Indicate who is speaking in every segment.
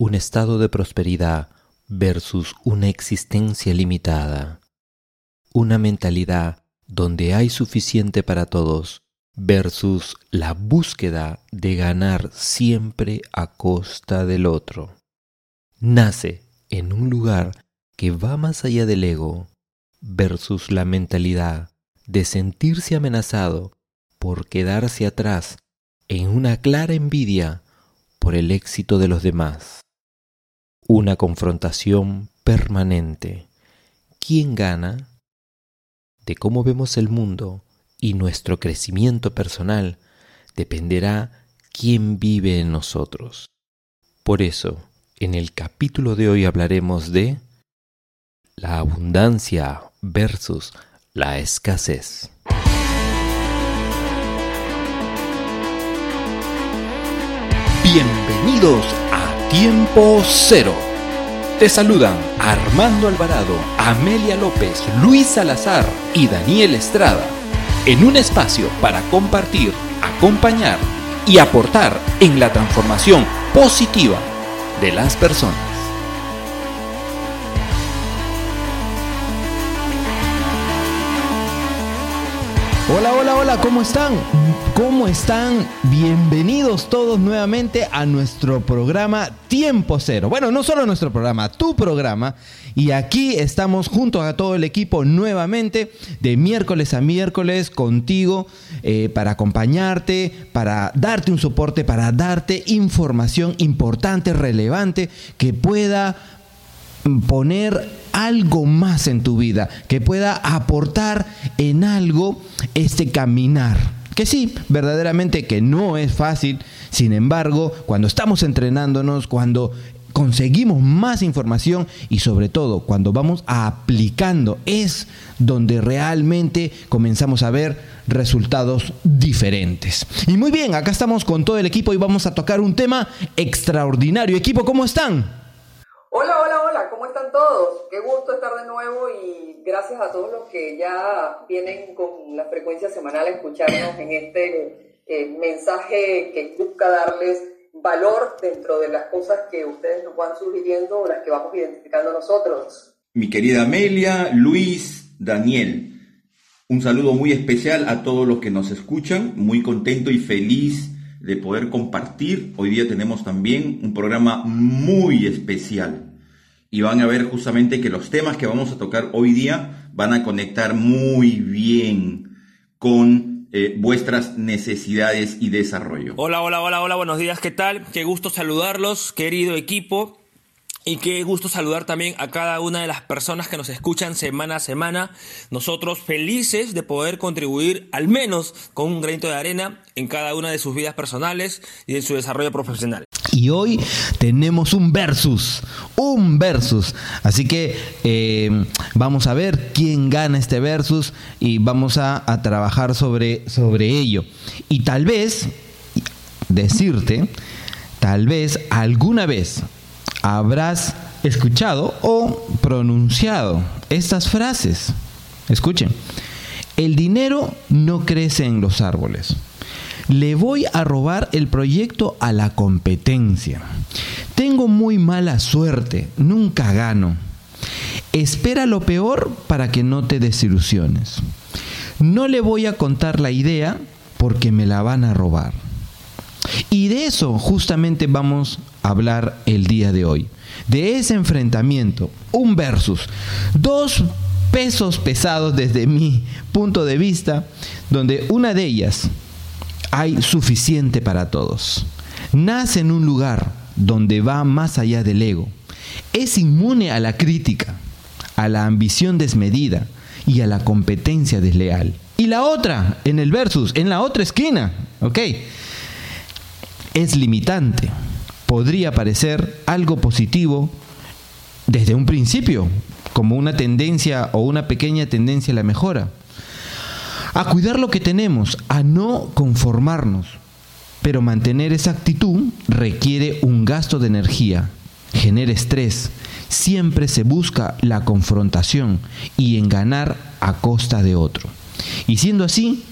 Speaker 1: un estado de prosperidad versus una existencia limitada, una mentalidad donde hay suficiente para todos versus la búsqueda de ganar siempre a costa del otro. Nace en un lugar que va más allá del ego versus la mentalidad de sentirse amenazado por quedarse atrás en una clara envidia por el éxito de los demás. Una confrontación permanente. ¿Quién gana? De cómo vemos el mundo y nuestro crecimiento personal dependerá quién vive en nosotros. Por eso, en el capítulo de hoy hablaremos de la abundancia versus la escasez.
Speaker 2: Bienvenidos a Tiempo Cero. Te saludan Armando Alvarado, Amelia López, Luis Salazar y Daniel Estrada en un espacio para compartir, acompañar y aportar en la transformación positiva de las personas.
Speaker 3: Hola, hola, hola, ¿cómo están? ¿Cómo están? Bienvenidos todos nuevamente a nuestro programa Tiempo Cero. Bueno, no solo nuestro programa, tu programa. Y aquí estamos junto a todo el equipo nuevamente, de miércoles a miércoles, contigo, eh, para acompañarte, para darte un soporte, para darte información importante, relevante, que pueda poner algo más en tu vida, que pueda aportar en algo este caminar. Que sí, verdaderamente que no es fácil, sin embargo, cuando estamos entrenándonos, cuando conseguimos más información y sobre todo cuando vamos aplicando es donde realmente comenzamos a ver resultados diferentes. Y muy bien, acá estamos con todo el equipo y vamos a tocar un tema extraordinario. Equipo, ¿cómo están?
Speaker 4: Hola, hola, hola, ¿cómo están todos? Qué gusto estar de nuevo y gracias a todos los que ya vienen con la frecuencia semanal a escucharnos en este eh, mensaje que busca darles valor dentro de las cosas que ustedes nos van sugiriendo o las que vamos identificando nosotros.
Speaker 5: Mi querida Amelia, Luis, Daniel, un saludo muy especial a todos los que nos escuchan, muy contento y feliz de poder compartir. Hoy día tenemos también un programa muy especial y van a ver justamente que los temas que vamos a tocar hoy día van a conectar muy bien con eh, vuestras necesidades y desarrollo.
Speaker 6: Hola, hola, hola, hola, buenos días, ¿qué tal? Qué gusto saludarlos, querido equipo. Y qué gusto saludar también a cada una de las personas que nos escuchan semana a semana. Nosotros felices de poder contribuir al menos con un granito de arena en cada una de sus vidas personales y en su desarrollo profesional.
Speaker 3: Y hoy tenemos un versus, un versus. Así que eh, vamos a ver quién gana este versus y vamos a, a trabajar sobre, sobre ello. Y tal vez decirte, tal vez alguna vez habrás escuchado o pronunciado estas frases. Escuchen, el dinero no crece en los árboles. Le voy a robar el proyecto a la competencia. Tengo muy mala suerte, nunca gano. Espera lo peor para que no te desilusiones. No le voy a contar la idea porque me la van a robar. Y de eso justamente vamos a hablar el día de hoy. De ese enfrentamiento, un versus, dos pesos pesados desde mi punto de vista, donde una de ellas hay suficiente para todos. Nace en un lugar donde va más allá del ego. Es inmune a la crítica, a la ambición desmedida y a la competencia desleal. Y la otra, en el versus, en la otra esquina, ¿ok? Es limitante. Podría parecer algo positivo desde un principio, como una tendencia o una pequeña tendencia a la mejora. A cuidar lo que tenemos, a no conformarnos. Pero mantener esa actitud requiere un gasto de energía, genera estrés. Siempre se busca la confrontación y en ganar a costa de otro. Y siendo así,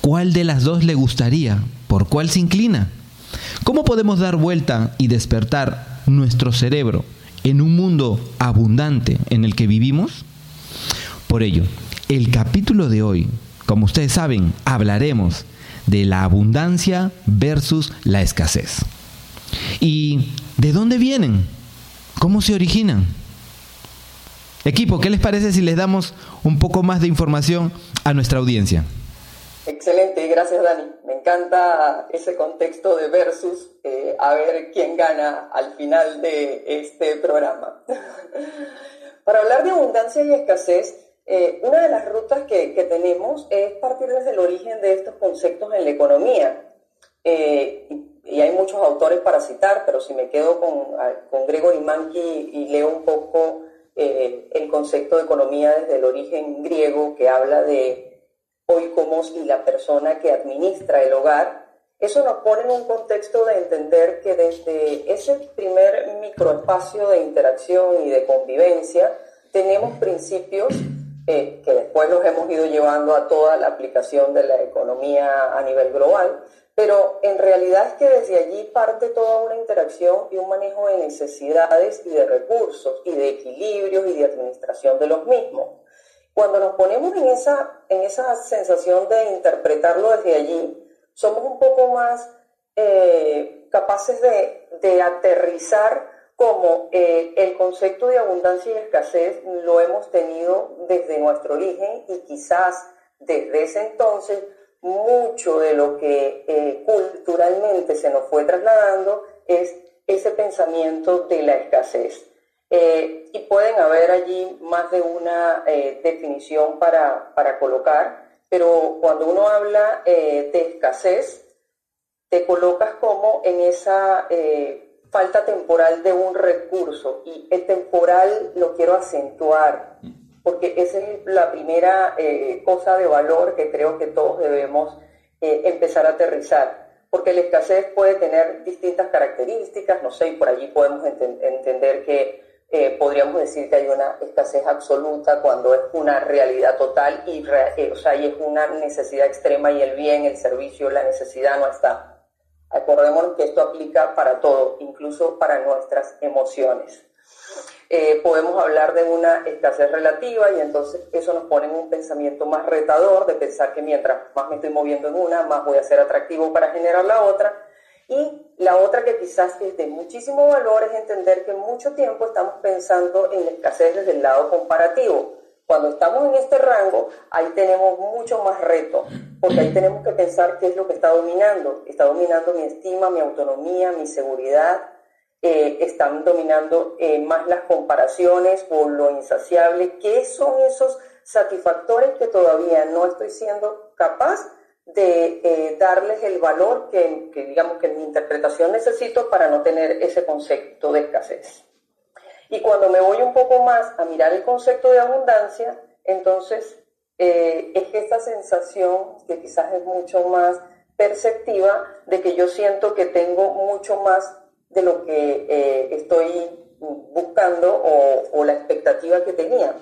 Speaker 3: ¿cuál de las dos le gustaría? ¿Por cuál se inclina? ¿Cómo podemos dar vuelta y despertar nuestro cerebro en un mundo abundante en el que vivimos? Por ello, el capítulo de hoy, como ustedes saben, hablaremos de la abundancia versus la escasez. ¿Y de dónde vienen? ¿Cómo se originan? Equipo, ¿qué les parece si les damos un poco más de información a nuestra audiencia?
Speaker 4: Excelente, gracias Dani. Me encanta ese contexto de versus, eh, a ver quién gana al final de este programa. Para hablar de abundancia y escasez, eh, una de las rutas que, tenemos es partir desde el origen de estos conceptos en la economía. Eh, y hay muchos autores para citar, pero si me quedo con, con Gregory Mankey y leo un poco el concepto de economía desde el origen griego que habla de oikomos y la persona que administra el hogar, eso nos pone en un contexto de entender que desde ese primer microespacio de interacción y de convivencia tenemos principios eh, que después los hemos ido llevando a toda la aplicación de la economía a nivel global, pero en realidad es que desde allí parte toda una interacción y un manejo de necesidades y de recursos y de equilibrios y de administración de los mismos. Cuando nos ponemos en esa, en esa sensación de interpretarlo desde allí, somos un poco más eh, capaces de, de, aterrizar como eh, el concepto de abundancia y escasez lo hemos tenido desde nuestro origen y quizás desde ese entonces mucho de lo que eh, culturalmente se nos fue trasladando es ese pensamiento de la escasez. Eh, y pueden haber allí más de una eh, definición para, para, colocar, pero cuando uno habla de escasez, te colocas como en esa falta temporal de un recurso. Y el temporal lo quiero acentuar porque esa es la primera eh, cosa de valor que creo que todos debemos eh, empezar a aterrizar, porque la escasez puede tener distintas características, no sé, y por allí podemos entender que eh, podríamos decir que hay una escasez absoluta cuando es una realidad total y, o sea, y es una necesidad extrema y el bien, el servicio, la necesidad no está. Acordémonos que esto aplica para todo, incluso para nuestras emociones. Eh, podemos hablar de una escasez relativa y entonces eso nos pone en un pensamiento más retador de pensar que mientras más me estoy moviendo en una, más voy a ser atractivo para generar la otra. Y la otra que quizás es de muchísimo valor es entender que mucho tiempo estamos pensando en la escasez desde el lado comparativo. Cuando estamos en este rango, ahí tenemos mucho más reto, porque ahí tenemos que pensar qué es lo que está dominando. Está dominando mi estima, mi autonomía, mi seguridad, eh, están dominando eh, más las comparaciones o lo insaciable. ¿Qué son esos satisfactores que todavía no estoy siendo capaz de eh, darles el valor que, que, digamos que en mi interpretación necesito para no tener ese concepto de escasez? Y cuando me voy un poco más a mirar el concepto de abundancia, entonces es que esta sensación, que quizás es mucho más perceptiva, de que yo siento que tengo mucho más de lo que eh, estoy buscando o, la expectativa que tenía.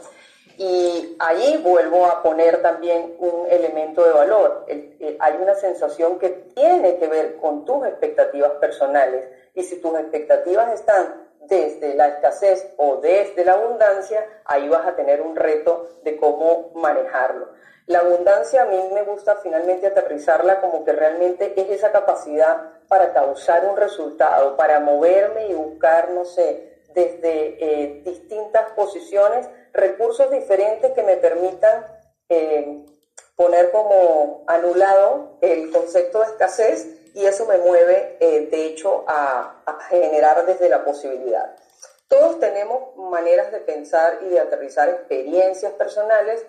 Speaker 4: Y ahí vuelvo a poner también un elemento de valor. hay una sensación que tiene que ver con tus expectativas personales. Y si tus expectativas están desde la escasez o desde la abundancia, ahí vas a tener un reto de cómo manejarlo. La abundancia a mí me gusta finalmente aterrizarla como que realmente es esa capacidad para causar un resultado, para moverme y buscar, no sé, desde eh, distintas posiciones, recursos diferentes que me permitan eh, poner como anulado el concepto de escasez y eso me mueve, eh, de hecho, a, generar desde la posibilidad. Todos tenemos maneras de pensar y de aterrizar experiencias personales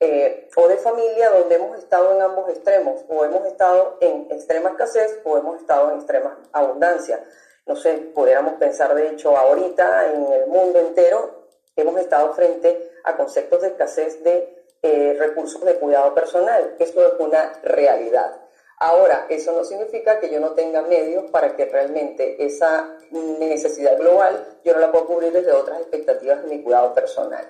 Speaker 4: eh, o de familia donde hemos estado en ambos extremos, o hemos estado en extrema escasez o hemos estado en extrema abundancia. No sé, pudiéramos pensar de hecho ahorita en el mundo entero hemos estado frente a conceptos de escasez de eh, recursos de cuidado personal. Esto es una realidad. Ahora, eso no significa que yo no tenga medios para que realmente esa necesidad global yo no la pueda cubrir desde otras expectativas de mi cuidado personal.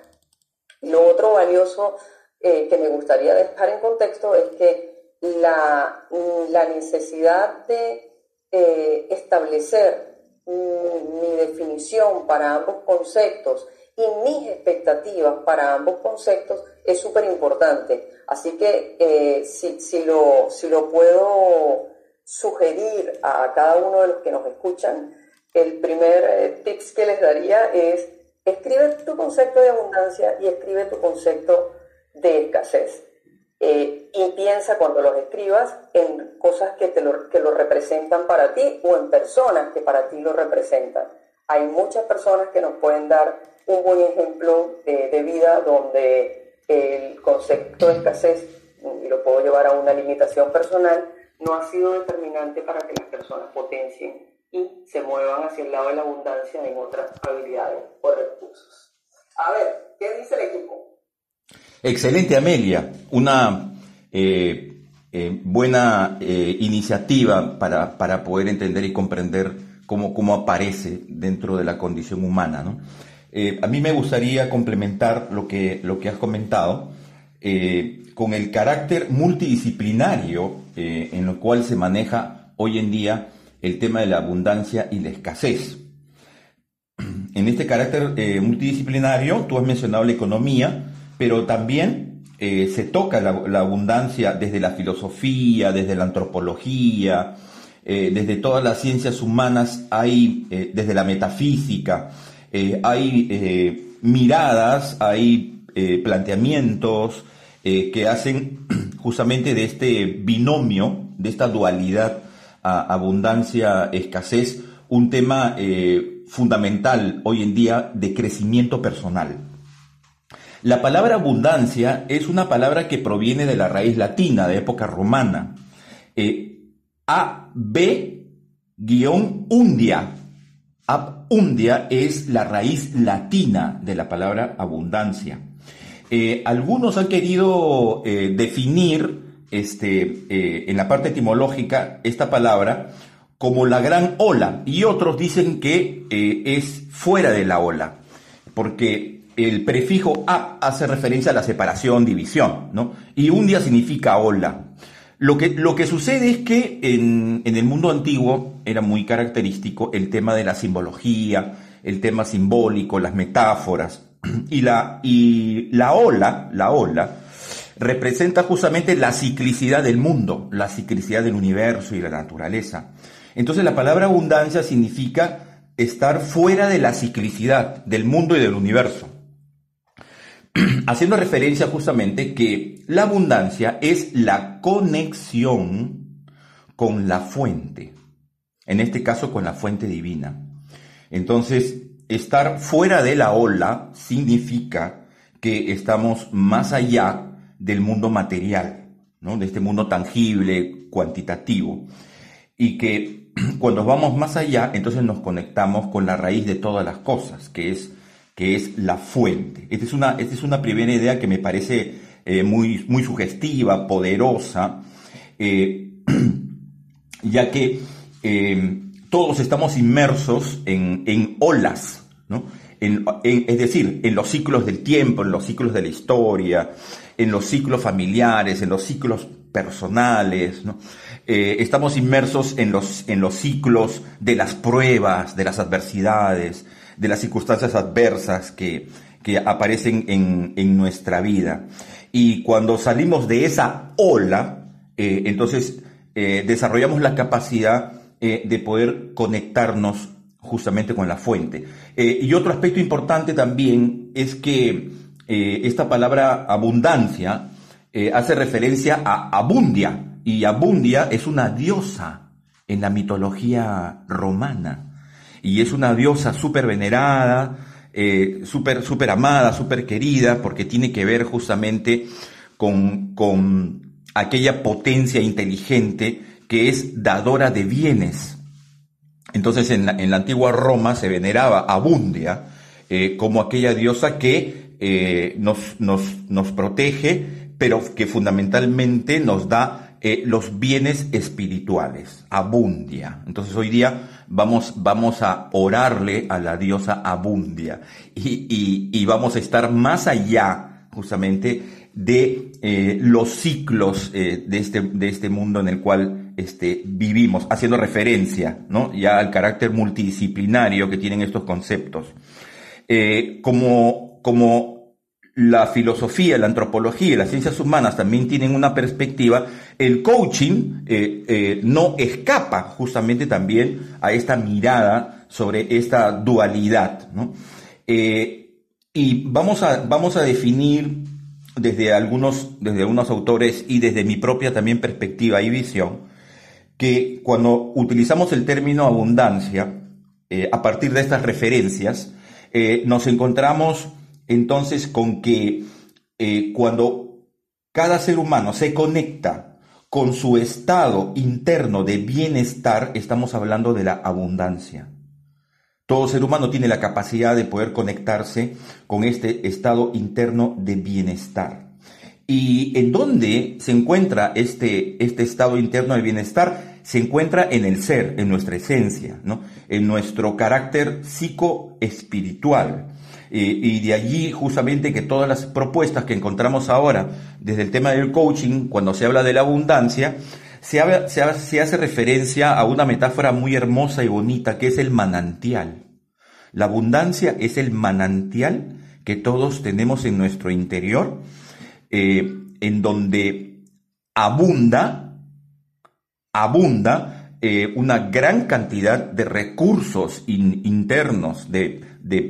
Speaker 4: Lo otro valioso eh, que me gustaría dejar en contexto es que la, la necesidad de eh, establecer mi, definición para ambos conceptos y mis expectativas para ambos conceptos es súper importante. Así que eh, si, si, lo, si lo puedo sugerir a cada uno de los que nos escuchan, el primer eh, tips que les daría es escribe tu concepto de abundancia y escribe tu concepto de escasez. Eh, y piensa cuando los escribas en cosas que, te lo, que lo representan para ti o en personas que para ti lo representan. Hay muchas personas que nos pueden dar un buen ejemplo de vida donde el concepto de escasez, y lo puedo llevar a una limitación personal, no ha sido determinante para que las personas potencien y se muevan hacia el lado de la abundancia en otras habilidades o recursos. A ver, ¿qué dice el equipo?
Speaker 5: Excelente, Amelia. Una eh, eh, buena eh, iniciativa para, para, poder entender y comprender cómo, cómo aparece dentro de la condición humana. ¿no? A mí me gustaría complementar lo que, lo que has comentado con el carácter multidisciplinario en lo cual se maneja hoy en día el tema de la abundancia y la escasez. En este carácter multidisciplinario, tú has mencionado la economía, pero también eh, se toca la, abundancia desde la filosofía, desde la antropología, eh, desde todas las ciencias humanas, hay, eh, desde la metafísica, hay miradas, hay planteamientos que hacen justamente de este binomio, de esta dualidad abundancia-escasez, un tema fundamental hoy en día de crecimiento personal. La palabra abundancia es una palabra que proviene de la raíz latina de época romana. Eh, AB-undia. Abundia es la raíz latina de la palabra abundancia. Eh, algunos han querido eh, definir este, en la parte etimológica esta palabra como la gran ola y otros dicen que es fuera de la ola, porque el prefijo a hace referencia a la separación, división, ¿no? Y un día significa ola. Lo que, lo que sucede es que en, el mundo antiguo era muy característico el tema de la simbología, el tema simbólico, las metáforas. Y la, y la ola, la ola, representa justamente la ciclicidad del mundo, la ciclicidad del universo y la naturaleza. Entonces la palabra abundancia significa estar fuera de la ciclicidad del mundo y del universo. haciendo referencia justamente que la abundancia es la conexión con la fuente, en este caso con la fuente divina. Entonces, estar fuera de la ola significa que estamos más allá del mundo material, ¿no? de este mundo tangible, cuantitativo, y que cuando vamos más allá, entonces nos conectamos con la raíz de todas las cosas, que es que es la fuente. Esta es una, esta es una primera idea que me parece eh, muy, muy sugestiva, poderosa, eh, ya que eh, todos estamos inmersos en, olas, ¿no? es decir, en los ciclos del tiempo, en los ciclos de la historia, en los ciclos familiares, en los ciclos personales, estamos inmersos en los, en los ciclos de las pruebas, de las adversidades, de las circunstancias adversas que, aparecen en, nuestra vida. Y cuando salimos de esa ola, eh, entonces eh, desarrollamos la capacidad eh, de poder conectarnos justamente con la fuente. y otro aspecto importante también es que esta palabra abundancia hace referencia a Abundia, y Abundia es una diosa en la mitología romana y es una diosa súper venerada, eh, súper super amada, súper querida, porque tiene que ver justamente con, con aquella potencia inteligente que es dadora de bienes. Entonces en la, en la antigua Roma se veneraba a Bundia eh, como aquella diosa que eh, nos, nos, nos protege, pero que fundamentalmente nos da eh, los bienes espirituales, Abundia. Entonces hoy día vamos, vamos a orarle a la diosa Abundia y, vamos a estar más allá justamente de eh, los ciclos eh, de, este, de este mundo en el cual este, vivimos, haciendo referencia ¿no? ya al carácter multidisciplinario que tienen estos conceptos. Eh, como, como la filosofía, la antropología y las ciencias humanas también tienen una perspectiva, el coaching eh, eh, no escapa justamente también a esta mirada sobre esta dualidad. ¿no? y vamos a, vamos a definir desde algunos, desde algunos autores y desde mi propia también perspectiva y visión, que cuando utilizamos el término abundancia, eh, a partir de estas referencias, eh, nos encontramos entonces con que eh, cuando cada ser humano se conecta con su estado interno de bienestar, estamos hablando de la abundancia. Todo ser humano tiene la capacidad de poder conectarse con este estado interno de bienestar. ¿Y en dónde se encuentra este, este estado interno de bienestar? Se encuentra en el ser, en nuestra esencia, ¿no? en nuestro carácter psicoespiritual. Y de allí justamente que todas las propuestas que encontramos ahora, desde el tema del coaching, cuando se habla de la abundancia, se, hace referencia a una metáfora muy hermosa y bonita que es el manantial. La abundancia es el manantial que todos tenemos en nuestro interior, eh, en donde abunda, abunda eh, una gran cantidad de recursos internos, de,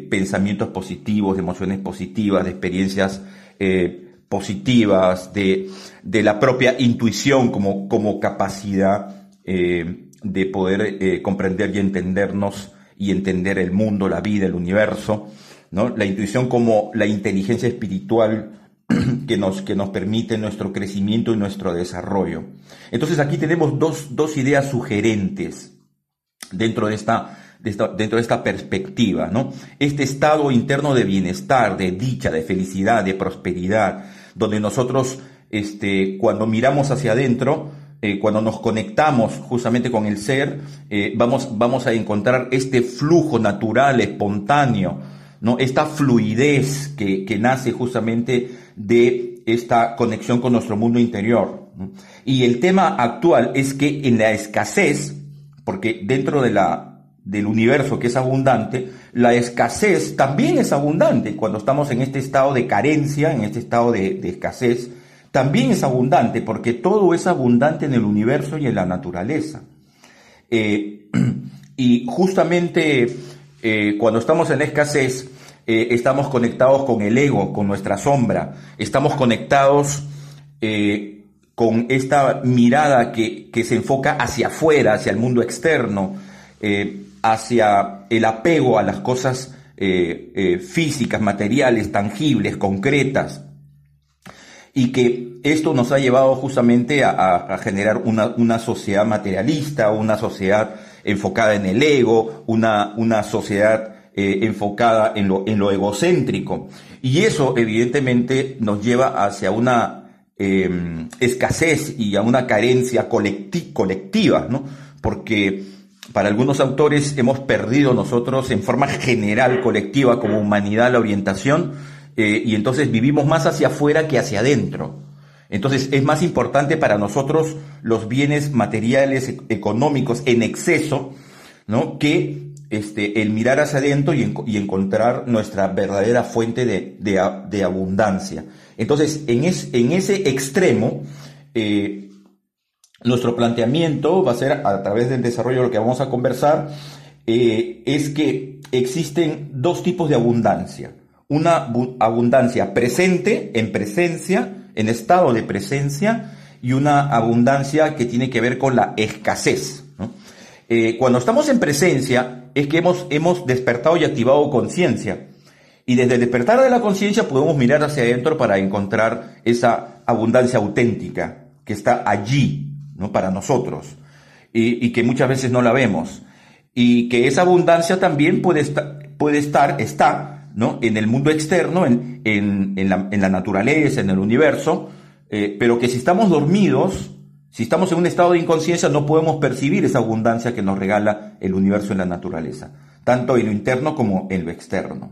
Speaker 5: pensamientos positivos, de emociones positivas, de experiencias eh, positivas, de, la propia intuición como, como capacidad eh, de poder eh, comprender y entendernos y entender el mundo, la vida, el universo, ¿no? La intuición como la inteligencia espiritual que nos, que nos permite nuestro crecimiento y nuestro desarrollo. Entonces aquí tenemos dos, dos ideas sugerentes dentro de esta, dentro de esta perspectiva, ¿no? Este estado interno de bienestar, de dicha, de felicidad, de prosperidad, donde nosotros, este, cuando miramos hacia adentro, eh, cuando nos conectamos justamente con el ser, eh, vamos, vamos a encontrar este flujo natural, espontáneo, ¿no? esta fluidez que, que nace justamente de esta conexión con nuestro mundo interior. Y el tema actual es que en la escasez, porque dentro de la, del universo que es abundante, la escasez también es abundante. Cuando estamos en este estado de carencia, en este estado de, escasez, también es abundante, porque todo es abundante en el universo y en la naturaleza. Eh, y justamente eh, cuando estamos en escasez, eh, estamos conectados con el ego, con nuestra sombra, estamos conectados con esta mirada que, que, se enfoca hacia afuera, hacia el mundo externo hacia el apego a las cosas eh, eh, físicas, materiales, tangibles, concretas, y que esto nos ha llevado justamente a, generar una, sociedad materialista, una sociedad enfocada en el ego, una, una sociedad eh, enfocada en lo, en lo egocéntrico. Y eso evidentemente nos lleva hacia una em, escasez y a una carencia colectiva, ¿no? Porque para algunos autores hemos perdido nosotros en forma general, colectiva, como humanidad, la orientación, eh, y entonces vivimos más hacia afuera que hacia adentro. Entonces es más importante para nosotros los bienes materiales, e-, económicos en exceso, ¿no? Que este, el mirar hacia adentro y, encontrar nuestra verdadera fuente de, abundancia. Entonces, en, en ese extremo, eh, nuestro planteamiento va a ser a través del desarrollo de lo que vamos a conversar, eh, es que existen dos tipos de abundancia. Una abundancia presente, en presencia, en estado de presencia, y una abundancia que tiene que ver con la escasez. Eh, cuando estamos en presencia es que hemos, hemos despertado y activado conciencia. Y desde el despertar de la conciencia podemos mirar hacia adentro para encontrar esa abundancia auténtica que está allí, ¿no? para nosotros y, que muchas veces no la vemos. Y que esa abundancia también puede, estar, puede estar, está ¿no? en el mundo externo, en, en, en, la, naturaleza, en el universo, eh, pero que si estamos dormidos, si estamos en un estado de inconsciencia, no podemos percibir esa abundancia que nos regala el universo en la naturaleza, tanto en lo interno como en lo externo.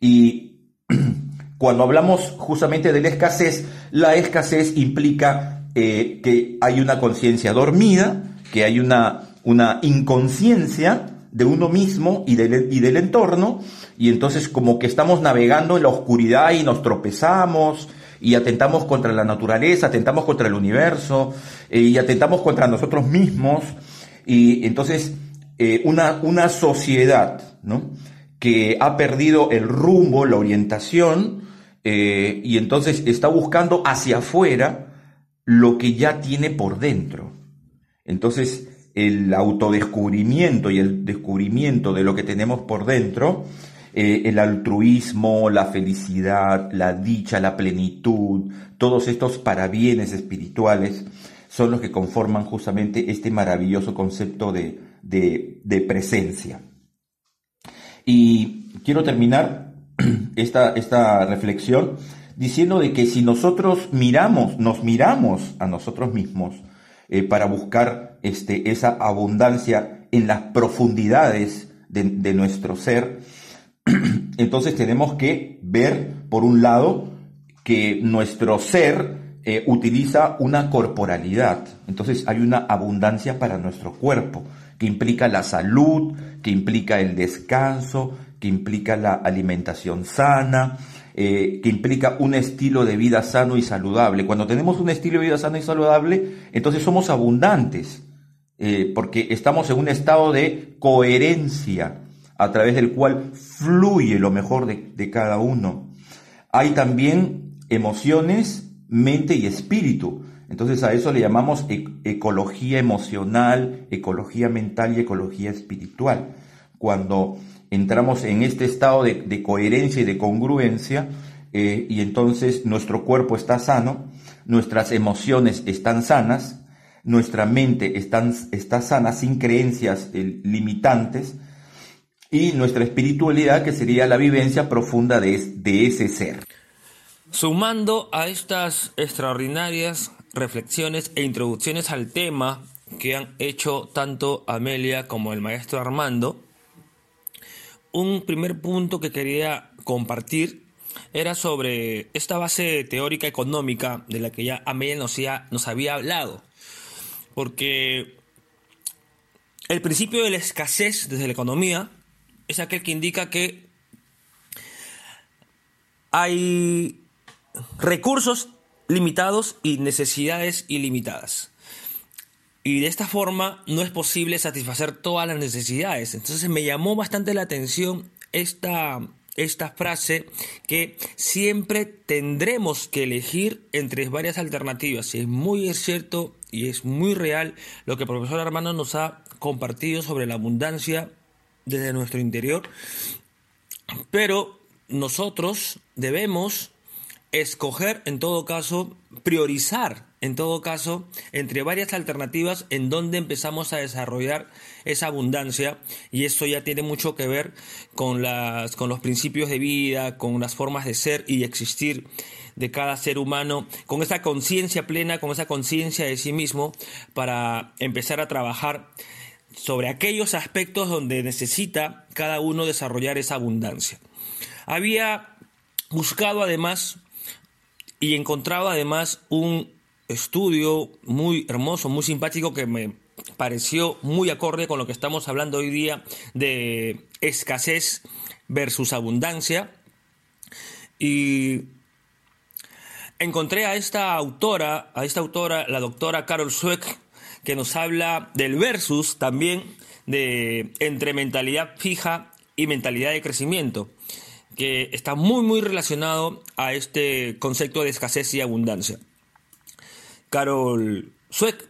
Speaker 5: Y cuando hablamos justamente de la escasez, la escasez implica eh, que hay una conciencia dormida, que hay una, una inconsciencia de uno mismo y del, y del entorno, y entonces como que estamos navegando en la oscuridad y nos tropezamos y atentamos contra la naturaleza, atentamos contra el universo eh, y atentamos contra nosotros mismos, y entonces eh, una, una sociedad ¿no? que ha perdido el rumbo, la orientación, y entonces está buscando hacia afuera lo que ya tiene por dentro. Entonces, el autodescubrimiento y el descubrimiento de lo que tenemos por dentro, eh, el altruismo, la felicidad, la dicha, la plenitud, todos estos parabienes espirituales son los que conforman justamente este maravilloso concepto de, de presencia. Y quiero terminar esta, esta reflexión diciendo de que si nosotros miramos, nos miramos a nosotros mismos eh, para buscar este, esa abundancia en las profundidades de, nuestro ser, entonces tenemos que ver, por un lado, que nuestro ser eh, utiliza una corporalidad. Entonces hay una abundancia para nuestro cuerpo, que implica la salud, que implica el descanso, que implica la alimentación sana, eh, que implica un estilo de vida sano y saludable. Cuando tenemos un estilo de vida sano y saludable, entonces somos abundantes, eh, porque estamos en un estado de coherencia a través del cual fluye lo mejor de, cada uno. Hay también emociones, mente y espíritu. Entonces a eso le llamamos e, ecología emocional, ecología mental y ecología espiritual. Cuando entramos en este estado de, coherencia y de congruencia eh, y entonces nuestro cuerpo está sano, nuestras emociones están sanas, nuestra mente está sana sin creencias eh, limitantes y nuestra espiritualidad que sería la vivencia profunda de ese ser.
Speaker 6: Sumando a estas extraordinarias reflexiones e introducciones al tema que han hecho tanto Amelia como el maestro Armando, un primer punto que quería compartir era sobre esta base teórica económica de la que ya Amel nos, nos había hablado. Porque el principio de la escasez desde la economía es aquel que indica que hay recursos limitados y necesidades ilimitadas. Y de esta forma no es posible satisfacer todas las necesidades. Entonces me llamó bastante la atención esta, esta frase que siempre tendremos que elegir entre varias alternativas. Y es muy cierto y es muy real lo que el profesor Armando nos ha compartido sobre la abundancia desde nuestro interior. Pero nosotros debemos escoger en todo caso, priorizar en todo caso entre varias alternativas en donde empezamos a desarrollar esa abundancia y eso ya tiene mucho que ver con, las, con los principios de vida, con las formas de ser y existir de cada ser humano, con esa conciencia plena, con esa conciencia de sí mismo para empezar a trabajar sobre aquellos aspectos donde necesita cada uno desarrollar esa abundancia. Había buscado además y encontraba además un estudio muy hermoso, muy simpático que me pareció muy acorde con lo que estamos hablando hoy día de escasez versus abundancia. Y encontré a esta autora, a esta autora, la doctora Carol Sweck, que nos habla del versus también de entre mentalidad fija y mentalidad de crecimiento que está muy muy relacionado a este concepto de escasez y abundancia. Carol Dweck,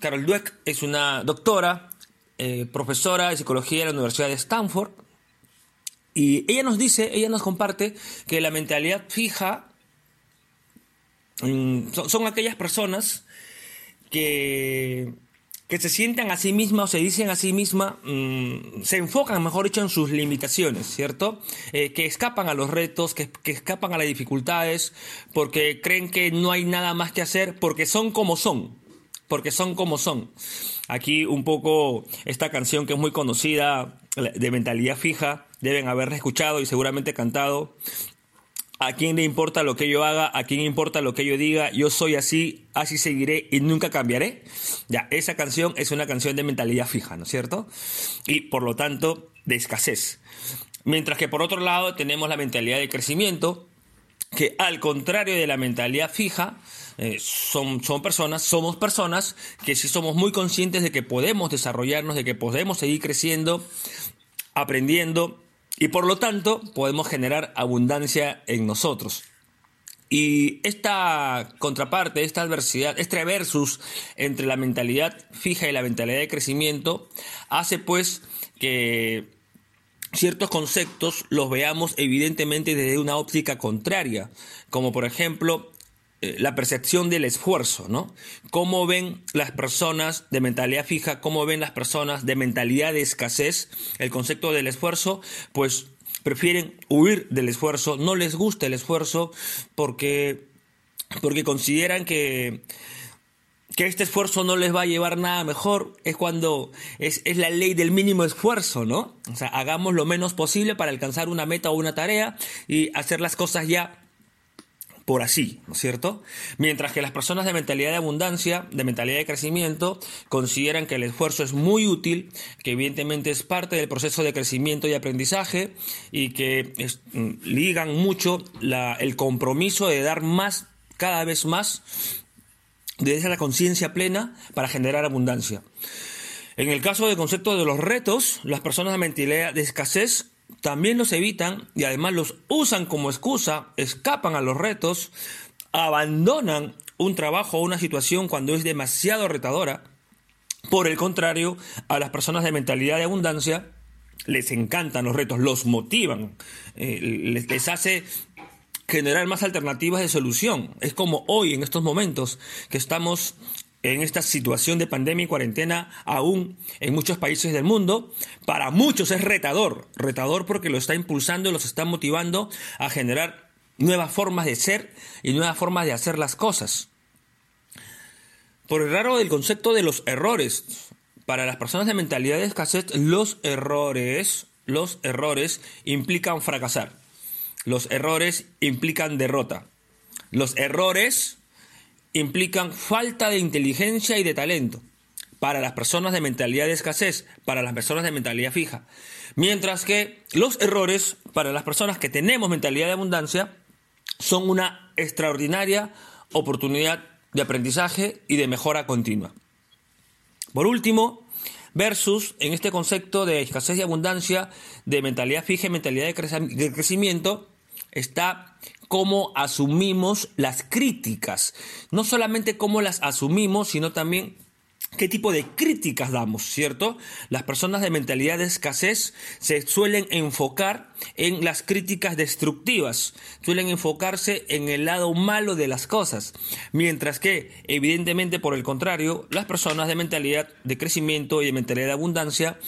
Speaker 6: Carol Dweck es una doctora, eh, profesora de psicología de la Universidad de Stanford, y ella nos dice, ella nos comparte que la mentalidad fija mm, son aquellas personas que que se sientan a sí misma o se dicen a sí misma, mm, se enfocan, mejor dicho, en sus limitaciones, ¿cierto? Eh, que escapan a los retos, que, que, escapan a las dificultades, porque creen que no hay nada más que hacer, porque son como son, porque son como son. Aquí un poco esta canción que es muy conocida, de mentalidad fija, deben haberla escuchado y seguramente cantado. ¿A quién le importa lo que yo haga? ¿A quién importa lo que yo diga? Yo soy así, así seguiré y nunca cambiaré. Ya, esa canción es una canción de mentalidad fija, ¿no es cierto? Y por lo tanto, de escasez. Mientras que por otro lado tenemos la mentalidad de crecimiento, que al contrario de la mentalidad fija, eh, son, son personas, somos personas que sí somos muy conscientes de que podemos desarrollarnos, de que podemos seguir creciendo, aprendiendo y por lo tanto podemos generar abundancia en nosotros. Y esta contraparte, esta adversidad, este versus entre la mentalidad fija y la mentalidad de crecimiento, hace pues que ciertos conceptos los veamos evidentemente desde una óptica contraria, como por ejemplo eh, la percepción del esfuerzo, ¿no? ¿Cómo ven las personas de mentalidad fija, cómo ven las personas de mentalidad de escasez el concepto del esfuerzo? Pues prefieren huir del esfuerzo, no les gusta el esfuerzo porque, porque consideran que, que este esfuerzo no les va a llevar nada mejor, es cuando es, es, la ley del mínimo esfuerzo, ¿no? O sea, hagamos lo menos posible para alcanzar una meta o una tarea y hacer las cosas ya por así, ¿no es cierto? Mientras que las personas de mentalidad de abundancia, de mentalidad de crecimiento, consideran que el esfuerzo es muy útil, que evidentemente es parte del proceso de crecimiento y aprendizaje y que mm, ligan mucho el compromiso de dar más, cada vez más, desde la conciencia plena para generar abundancia. En el caso del concepto de los retos, las personas de mentalidad de escasez también los evitan y además los usan como excusa, escapan a los retos, abandonan un trabajo o una situación cuando es demasiado retadora. Por el contrario, a las personas de mentalidad de abundancia les encantan los retos, los motivan, eh, les, les hace generar más alternativas de solución. Es como hoy, en estos momentos, que estamos en esta situación de pandemia y cuarentena aún en muchos países del mundo, para muchos es retador, retador porque lo está impulsando, los está motivando a generar nuevas formas de ser y nuevas formas de hacer las cosas. Por el raro del concepto de los errores, para las personas de mentalidad de escasez, los errores, los errores implican fracasar. Los errores implican derrota. Los errores implican falta de inteligencia y de talento para las personas de mentalidad de escasez, para las personas de mentalidad fija. Mientras que los errores para las personas que tenemos mentalidad de abundancia son una extraordinaria oportunidad de aprendizaje y de mejora continua. Por último, versus en este concepto de escasez y abundancia, de mentalidad fija y mentalidad de crecimiento, está cómo asumimos las críticas. No solamente cómo las asumimos, sino también qué tipo de críticas damos, ¿cierto? Las personas de mentalidad de escasez se suelen enfocar en las críticas destructivas, suelen enfocarse en el lado malo de las cosas, mientras que, evidentemente, por el contrario, las personas de mentalidad de crecimiento y de mentalidad de abundancia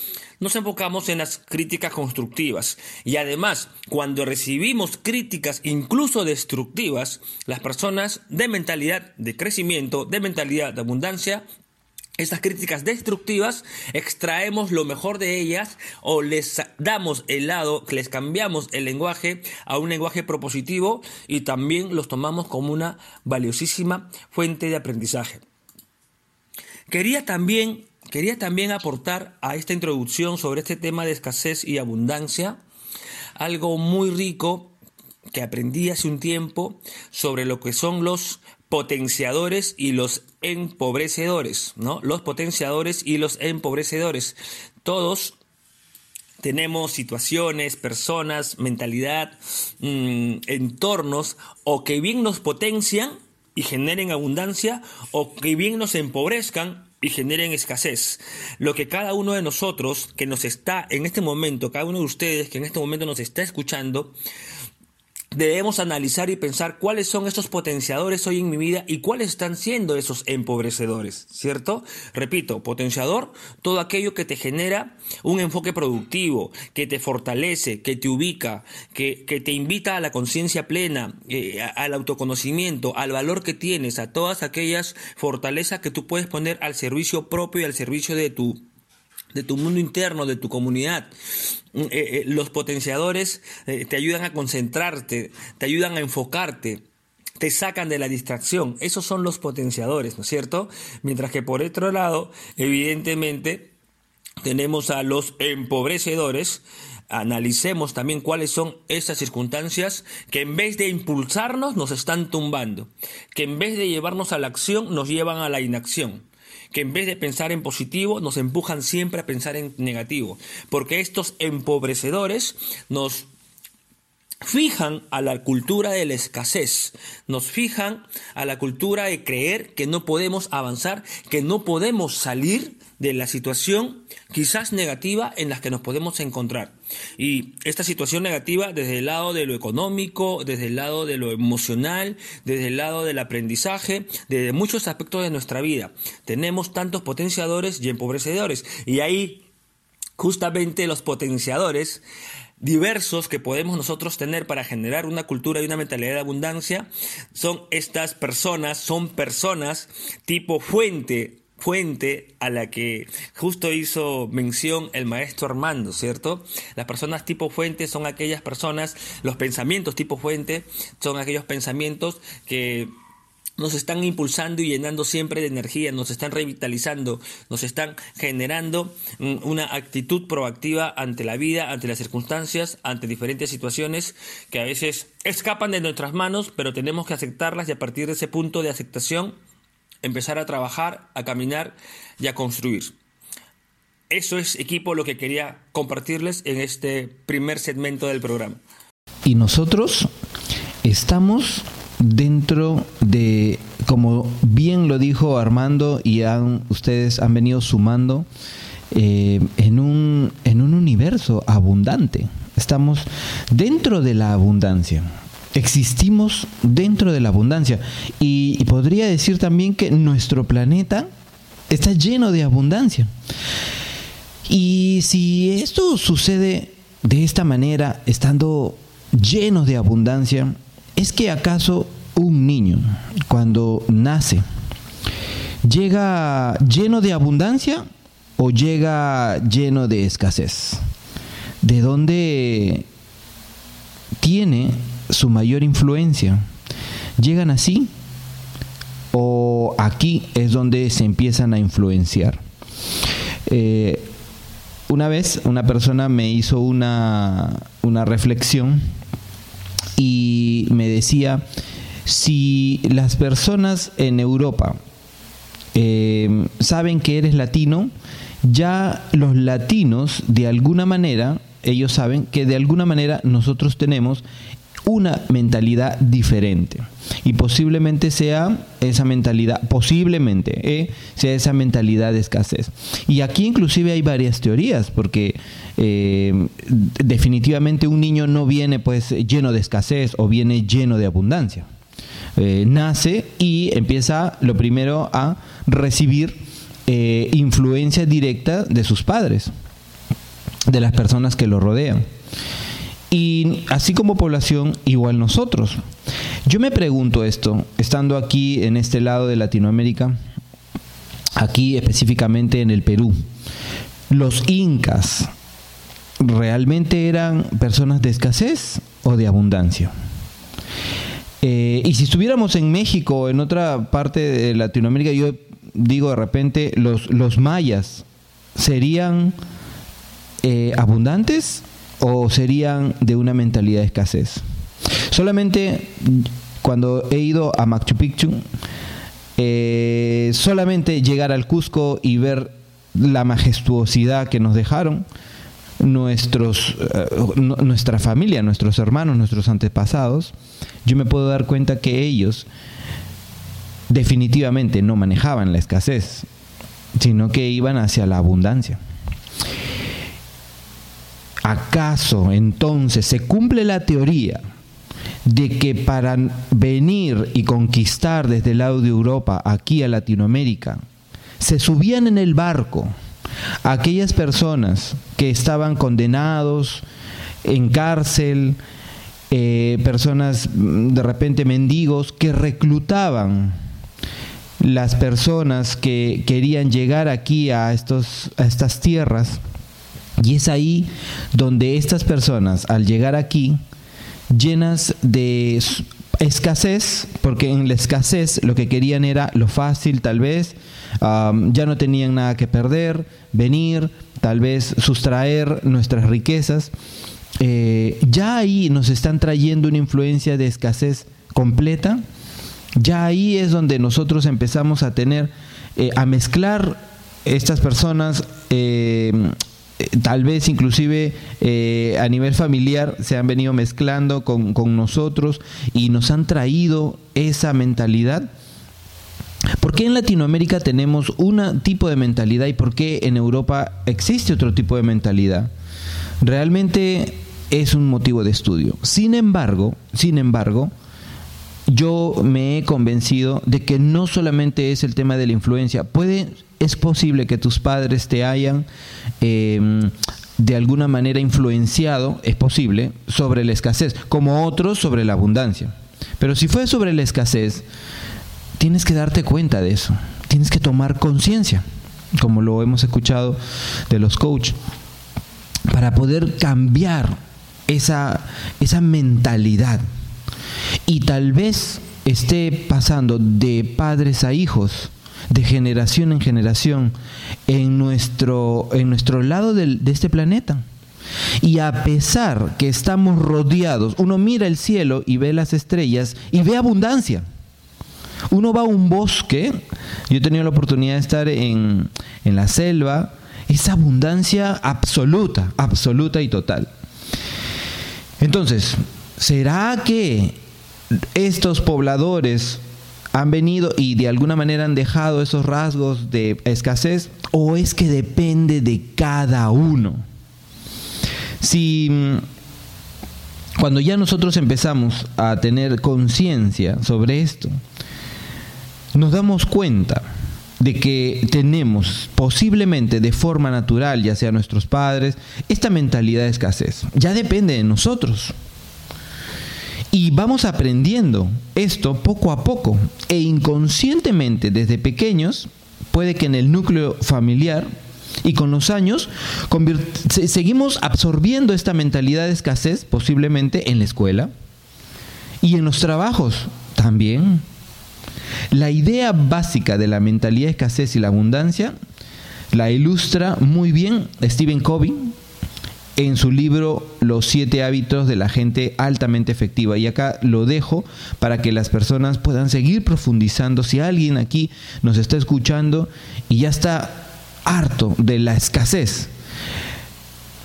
Speaker 6: nos enfocamos en las críticas constructivas. Y además, cuando recibimos críticas incluso destructivas, las personas de mentalidad de crecimiento, de mentalidad de abundancia, estas críticas destructivas, extraemos lo mejor de ellas o les damos el lado, les cambiamos el lenguaje a un lenguaje propositivo y también los tomamos como una valiosísima fuente de aprendizaje. Quería también Quería también aportar a esta introducción sobre este tema de escasez y abundancia algo muy rico que aprendí hace un tiempo sobre lo que son los potenciadores y los empobrecedores, ¿no? Los potenciadores y los empobrecedores. Todos tenemos situaciones, personas, mentalidad, mm, entornos o que bien nos potencian y generen abundancia o que bien nos empobrezcan y generen escasez. Lo que cada uno de nosotros que nos está en este momento, cada uno de ustedes que en este momento nos está escuchando, debemos analizar y pensar cuáles son estos potenciadores hoy en mi vida y cuáles están siendo esos empobrecedores, ¿cierto? Repito, potenciador, todo aquello que te genera un enfoque productivo, que te fortalece, que te ubica, que, que te invita a la conciencia plena, eh, al autoconocimiento, al valor que tienes, a todas aquellas fortalezas que tú puedes poner al servicio propio y al servicio de tu de tu mundo interno, de tu comunidad. Mm, eh, eh, los potenciadores eh, te ayudan a concentrarte, te ayudan a enfocarte, te sacan de la distracción. Esos son los potenciadores, ¿no es cierto? Mientras que por otro lado, evidentemente, tenemos a los empobrecedores. Analicemos también cuáles son esas circunstancias que en vez de impulsarnos nos están tumbando, que en vez de llevarnos a la acción nos llevan a la inacción que en vez de pensar en positivo nos empujan siempre a pensar en negativo, porque estos empobrecedores nos fijan a la cultura de la escasez, nos fijan a la cultura de creer que no podemos avanzar, que no podemos salir de la situación quizás negativa en la que nos podemos encontrar. Y esta situación negativa desde el lado de lo económico, desde el lado de lo emocional, desde el lado del aprendizaje, desde muchos aspectos de nuestra vida. Tenemos tantos potenciadores y empobrecedores. Y ahí justamente los potenciadores diversos que podemos nosotros tener para generar una cultura y una mentalidad de abundancia son estas personas, son personas tipo fuente fuente a la que justo hizo mención el maestro Armando, ¿cierto? Las personas tipo fuente son aquellas personas, los pensamientos tipo fuente son aquellos pensamientos que nos están impulsando y llenando siempre de energía, nos están revitalizando, nos están generando mm, una actitud proactiva ante la vida, ante las circunstancias, ante diferentes situaciones que a veces escapan de nuestras manos, pero tenemos que aceptarlas y a partir de ese punto de aceptación empezar a trabajar, a caminar y a construir. Eso es, equipo, lo que quería compartirles en este primer segmento del programa.
Speaker 3: Y nosotros estamos dentro de, como bien lo dijo Armando y ustedes han venido sumando, eh, en, un, en un universo abundante. Estamos dentro de la abundancia. Existimos dentro de la abundancia. Y, podría decir también que nuestro planeta está lleno de abundancia. Y si esto sucede de esta manera, estando llenos de abundancia, ¿Es que acaso un niño, cuando nace, llega lleno de abundancia o llega lleno de escasez? ¿De dónde tiene su mayor influencia? ¿Llegan así? ¿O aquí es donde se empiezan a influenciar? Eh, una vez una persona me hizo una, una reflexión y me decía, si las personas en Europa eh, saben que eres latino, ya los latinos de alguna manera, ellos saben que de alguna manera nosotros tenemos una mentalidad diferente. Y posiblemente sea esa mentalidad, posiblemente eh, sea esa mentalidad de escasez. Y aquí inclusive hay varias teorías, porque eh, definitivamente un niño no viene pues lleno de escasez o viene lleno de abundancia. Eh, nace y empieza lo primero a recibir influencia directa de sus padres, de las personas que lo rodean. Y así como población, igual nosotros. Yo me pregunto esto, estando aquí en este lado de Latinoamérica, aquí específicamente en el Perú, los incas realmente eran personas de escasez o de abundancia. Eh, y si estuviéramos en México en otra parte de Latinoamérica, yo digo de repente, los, los mayas serían eh, abundantes o serían de una mentalidad de escasez. Solamente cuando he ido a Machu Picchu, eh, solamente llegar al Cusco y ver la majestuosidad que nos dejaron nuestros, eh, nuestra familia, nuestros hermanos, nuestros antepasados, yo me puedo dar cuenta que ellos definitivamente no manejaban la escasez, sino que iban hacia la abundancia. ¿Acaso entonces se cumple la teoría de que para venir y conquistar desde el lado de Europa aquí a Latinoamérica, se subían en el barco aquellas personas que estaban condenados en cárcel, eh, personas mm, de repente mendigos que reclutaban las personas que querían llegar aquí a, estos, a estas tierras. Y es ahí donde estas personas, al llegar aquí, llenas de escasez, porque en la escasez lo que querían era lo fácil tal vez, ya no tenían nada que perder, venir, tal vez sustraer nuestras riquezas. Eh, ya ahí nos están trayendo una influencia de escasez completa. Ya ahí es donde nosotros empezamos a tener, eh, a mezclar estas personas eh, tal vez inclusive eh, a nivel familiar se han venido mezclando con, nosotros y nos han traído esa mentalidad. ¿Por qué en Latinoamérica tenemos un tipo de mentalidad y por qué en Europa existe otro tipo de mentalidad? Realmente es un motivo de estudio. Sin embargo, sin embargo, yo me he convencido de que no solamente es el tema de la influencia, puede es posible que tus padres te hayan em, de alguna manera influenciado, es posible, sobre la escasez, como otros sobre la abundancia. Pero si fue sobre la escasez, tienes que darte cuenta de eso, tienes que tomar conciencia, como lo hemos escuchado de los coaches, para poder cambiar esa, esa mentalidad. Y tal vez esté pasando de padres a hijos, de generación en generación en nuestro, en nuestro lado de este planeta. Y a pesar que estamos rodeados, uno mira el cielo y ve las estrellas y ve abundancia. Uno va a un bosque, yo he tenido la oportunidad de estar en, en la selva, es abundancia absoluta, absoluta y total. Entonces, ¿será que estos pobladores han venido y de alguna manera han dejado esos rasgos de escasez o es que depende de cada uno. Si mm, cuando ya nosotros empezamos a tener conciencia sobre esto, nos damos cuenta de que tenemos posiblemente de forma natural, ya sea nuestros padres, esta mentalidad de escasez. Ya depende de nosotros. Y vamos aprendiendo esto poco a poco e inconscientemente desde pequeños, puede que en el núcleo familiar y con los años seguimos absorbiendo esta mentalidad de escasez posiblemente en la escuela y en los trabajos también. La idea básica de la mentalidad de escasez y la abundancia la ilustra muy bien Stephen Covey en su libro Los siete hábitos de la gente altamente efectiva. Y acá lo dejo para que las personas puedan seguir profundizando. Si alguien aquí nos está escuchando y ya está harto de la escasez,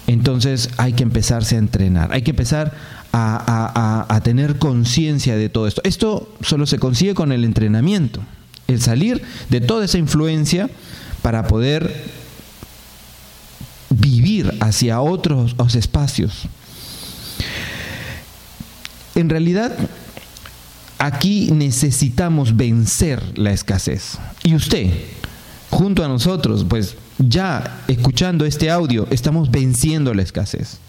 Speaker 3: entonces hay que empezarse a entrenar, hay que empezar a, a tener conciencia de todo esto. Esto solo se consigue con el entrenamiento, el salir de toda esa influencia para poder vivir hacia otros, espacios. En realidad, aquí necesitamos vencer la escasez. Y usted, junto a nosotros, pues ya escuchando este audio, estamos venciendo la escasez.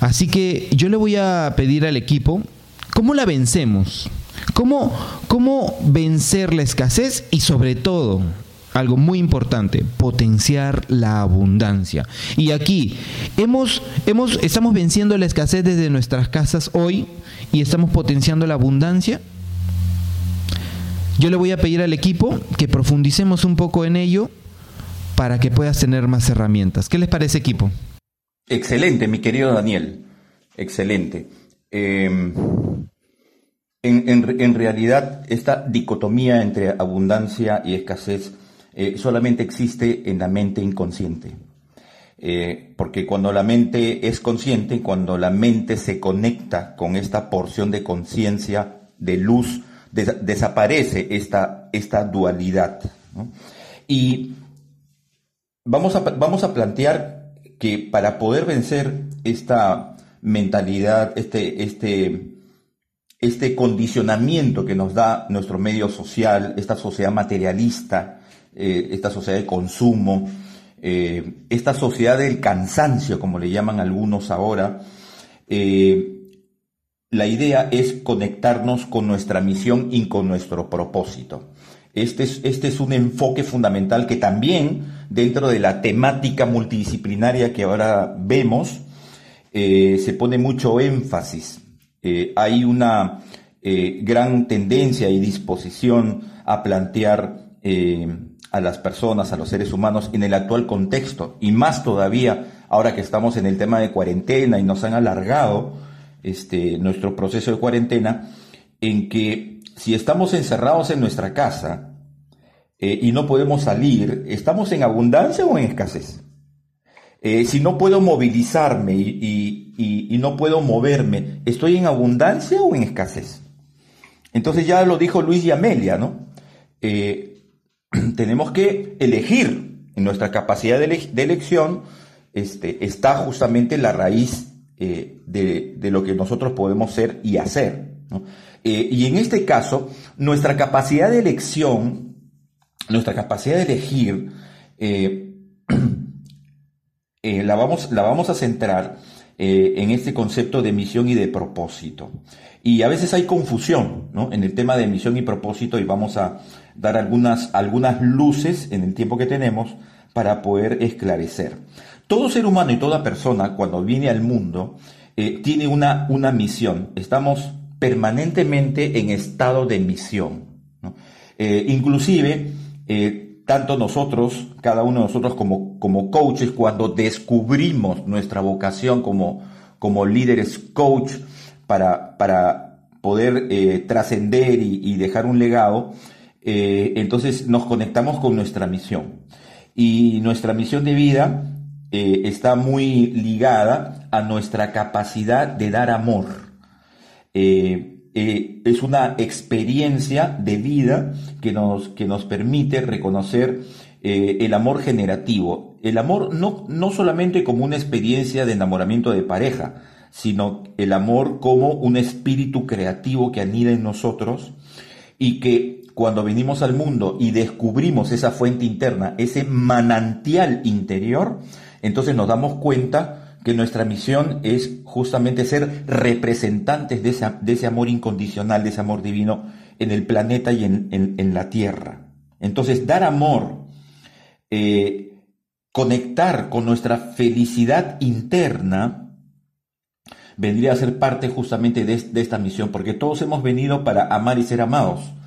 Speaker 3: Así que yo le voy a pedir al equipo, ¿cómo la vencemos? ¿Cómo, cómo vencer la escasez? Y sobre todo, algo muy importante, potenciar la abundancia. Y aquí hemos, hemos, estamos venciendo la escasez desde nuestras casas hoy y estamos potenciando la abundancia. Yo le voy a pedir al equipo que profundicemos un poco en ello para que puedas tener más herramientas. ¿Qué les parece equipo?
Speaker 5: Excelente, mi querido Daniel. Excelente. Em, en, en realidad, esta dicotomía entre abundancia y escasez eh, solamente existe en la mente inconsciente. Eh, porque cuando la mente es consciente, cuando la mente se conecta con esta porción de conciencia, de luz, desaparece esta, esta dualidad. Y vamos a, vamos a plantear que para poder vencer esta mentalidad, este, este, este condicionamiento que nos da nuestro medio social, esta sociedad materialista, eh, esta sociedad de consumo, eh, esta sociedad del cansancio, como le llaman algunos ahora, eh, la idea es conectarnos con nuestra misión y con nuestro propósito. Este es, este es un enfoque fundamental que también dentro de la temática multidisciplinaria que ahora vemos, se pone mucho énfasis. Hay una gran tendencia y disposición a plantear a las personas, a los seres humanos en el actual contexto y más todavía ahora que estamos en el tema de cuarentena y nos han alargado este, nuestro proceso de cuarentena, en que si estamos encerrados en nuestra casa y no podemos salir, ¿estamos en abundancia o en escasez? Eh, si no puedo movilizarme y, no puedo moverme, ¿estoy en abundancia o en escasez? Entonces ya lo dijo Luis y Amelia, ¿no? Eh, tenemos que elegir en nuestra capacidad de, elección, este, está justamente la raíz eh, de, lo que nosotros podemos ser y hacer. y en este caso, nuestra capacidad de elección, nuestra capacidad de elegir, Eh, la, vamos, la vamos a centrar eh, en este concepto de misión y de propósito. Y a veces hay confusión en el tema de misión y propósito y vamos a dar algunas, algunas luces en el tiempo que tenemos para poder esclarecer. Todo ser humano y toda persona cuando viene al mundo eh, tiene una, una misión. Estamos permanentemente en estado de misión. inclusive, tanto nosotros, cada uno de nosotros como, como coaches, cuando descubrimos nuestra vocación como, como líderes coach para, para poder eh, trascender y, dejar un legado, eh, entonces nos conectamos con nuestra misión. Y nuestra misión de vida eh, está muy ligada a nuestra capacidad de dar amor. Eh, es una experiencia de vida que nos, que nos permite reconocer el amor generativo. El amor no, no solamente como una experiencia de enamoramiento de pareja, sino el amor como un espíritu creativo que anida en nosotros y que cuando venimos al mundo y descubrimos esa fuente interna, ese manantial interior, entonces nos damos cuenta que nuestra misión es justamente ser representantes de ese, amor incondicional, de ese amor divino en el planeta y en, la tierra. Entonces, dar amor, eh, conectar con nuestra felicidad interna, vendría a ser parte justamente de esta misión, porque todos hemos venido para amar y ser amados.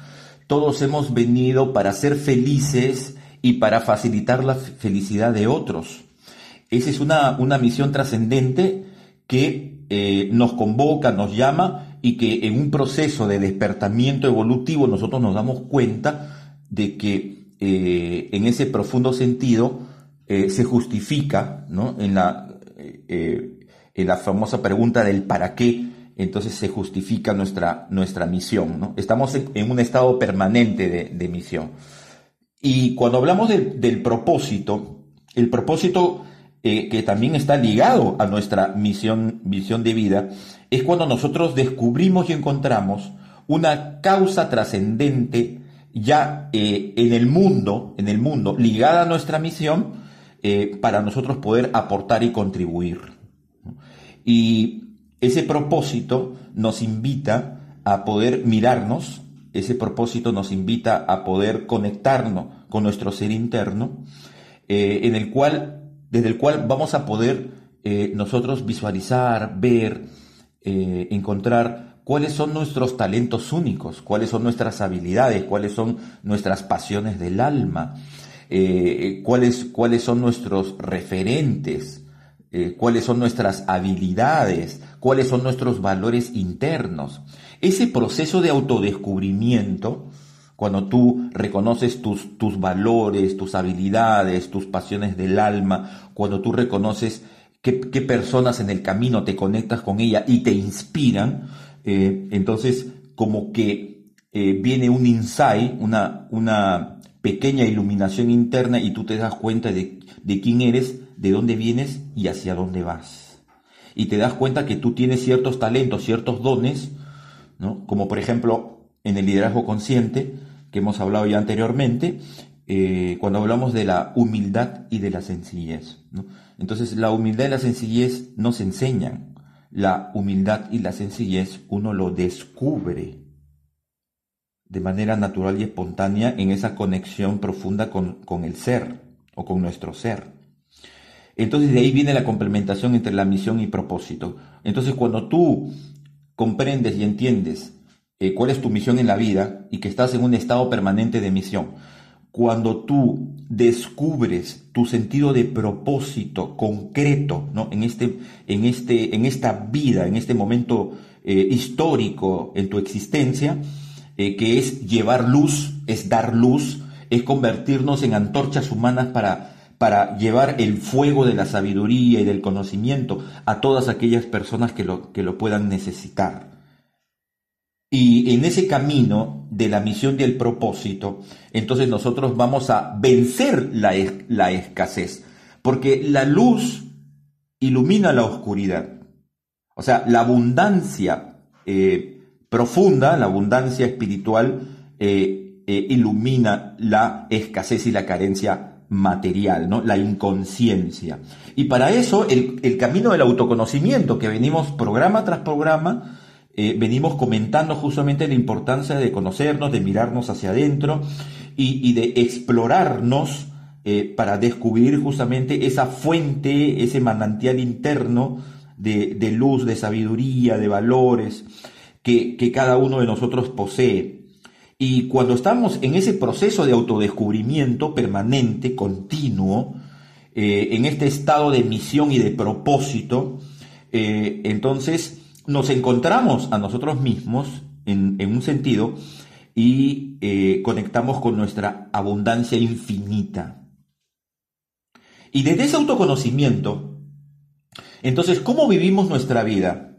Speaker 5: Todos hemos venido para ser felices y para facilitar la felicidad de otros. Esa es una, una misión trascendente que eh, nos convoca, nos llama y que en un proceso de despertamiento evolutivo nosotros nos damos cuenta de que eh, en ese profundo sentido eh, se justifica ¿no? en, la, en la famosa pregunta del para qué, entonces se justifica nuestra, nuestra misión. ¿no? Estamos en, un estado permanente de, misión. Y cuando hablamos del propósito, el propósito eh, que también está ligado a nuestra misión, visión de vida, es cuando nosotros descubrimos y encontramos una causa trascendente ya eh, en el mundo, en el mundo, ligada a nuestra misión, eh, para nosotros poder aportar y contribuir. Y ese propósito nos invita a poder mirarnos, ese propósito nos invita a poder conectarnos con nuestro ser interno, en el cual desde el cual vamos a poder eh, nosotros visualizar, ver, eh, encontrar cuáles son nuestros talentos únicos, cuáles son nuestras habilidades, cuáles son nuestras pasiones del alma, eh, cuáles, cuáles son nuestros referentes, cuáles son nuestras habilidades, cuáles son nuestros valores internos. Ese proceso de autodescubrimiento cuando tú reconoces tus, tus valores, tus habilidades, tus pasiones del alma, cuando tú reconoces qué, personas en el camino te conectas con ella y te inspiran, eh, entonces como que eh, viene un insight, una, una pequeña iluminación interna y tú te das cuenta de, de quién eres, de dónde vienes y hacia dónde vas. Y te das cuenta que tú tienes ciertos talentos, ciertos dones, ¿no? como por ejemplo en el liderazgo consciente, que hemos hablado ya anteriormente, eh, cuando hablamos de la humildad y de la sencillez. Entonces, la humildad y la sencillez no se enseñan. La humildad y la sencillez uno lo descubre. de manera natural y espontánea en esa conexión profunda con, con el ser o con nuestro ser. Entonces de ahí viene la complementación entre la misión y propósito. Entonces cuando tú comprendes y entiendes eh, cuál es tu misión en la vida y que estás en un estado permanente de misión, cuando tú descubres tu sentido de propósito concreto ¿no? en, este, en, este, en esta vida, en este momento eh, histórico en tu existencia, eh, que es llevar luz, es dar luz, es convertirnos en antorchas humanas para, para llevar el fuego de la sabiduría y del conocimiento a todas aquellas personas que lo, que lo puedan necesitar. Y en ese camino de la misión y el propósito, entonces nosotros vamos a vencer la, la escasez, porque la luz ilumina la oscuridad. O sea, la abundancia eh, profunda, la abundancia espiritual, eh, eh, ilumina la escasez y la carencia material, ¿no? la inconsciencia. Y para eso el, el camino del autoconocimiento que venimos programa tras programa, eh, venimos comentando justamente la importancia de conocernos, de mirarnos hacia adentro y, de explorarnos eh, para descubrir justamente esa fuente, ese manantial interno de, luz, de sabiduría, de valores que, cada uno de nosotros posee. Y cuando estamos en ese proceso de autodescubrimiento permanente, continuo, eh, en este estado de misión y de propósito, entonces nos encontramos a nosotros mismos en, un sentido y eh, conectamos con nuestra abundancia infinita. Y desde ese autoconocimiento, entonces, ¿cómo vivimos nuestra vida?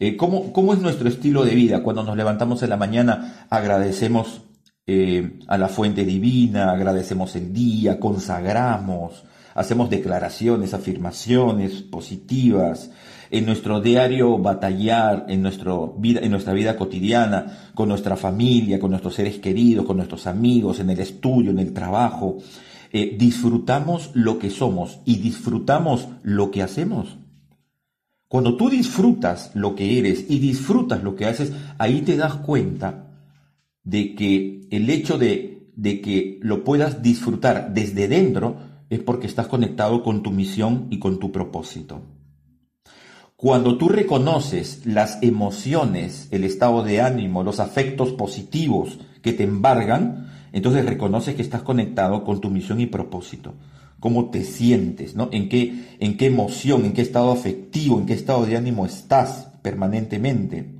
Speaker 5: Eh, ¿cómo, ¿cómo, es nuestro estilo de vida? Cuando nos levantamos en la mañana, agradecemos eh, a la fuente divina, agradecemos el día, consagramos, hacemos declaraciones, afirmaciones positivas, en nuestro diario batallar, en, vida, en nuestra vida cotidiana, con nuestra familia, con nuestros seres queridos, con nuestros amigos, en el estudio, en el trabajo. Eh, disfrutamos lo que somos y disfrutamos lo que hacemos. Cuando tú disfrutas lo que eres y disfrutas lo que haces, ahí te das cuenta de que el hecho de, de que lo puedas disfrutar desde dentro es porque estás conectado con tu misión y con tu propósito. Cuando tú reconoces las emociones, el estado de ánimo, los afectos positivos que te embargan, entonces reconoces que estás conectado con tu misión y propósito. Cómo te sientes, ¿no? En qué, en qué emoción, en qué estado afectivo, en qué estado de ánimo estás permanentemente.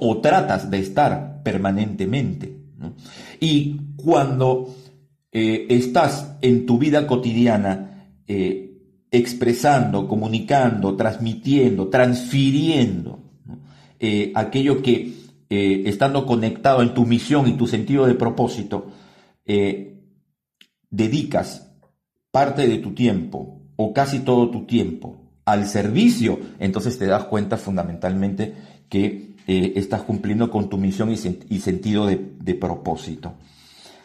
Speaker 5: O tratas de estar permanentemente. Y cuando eh, estás en tu vida cotidiana eh, expresando, comunicando, transmitiendo, transfiriendo eh, aquello que, estando conectado en tu misión y tu sentido de propósito, dedicas parte de tu tiempo o casi todo tu tiempo al servicio, entonces te das cuenta fundamentalmente que estás cumpliendo con tu misión y, sentido de, propósito.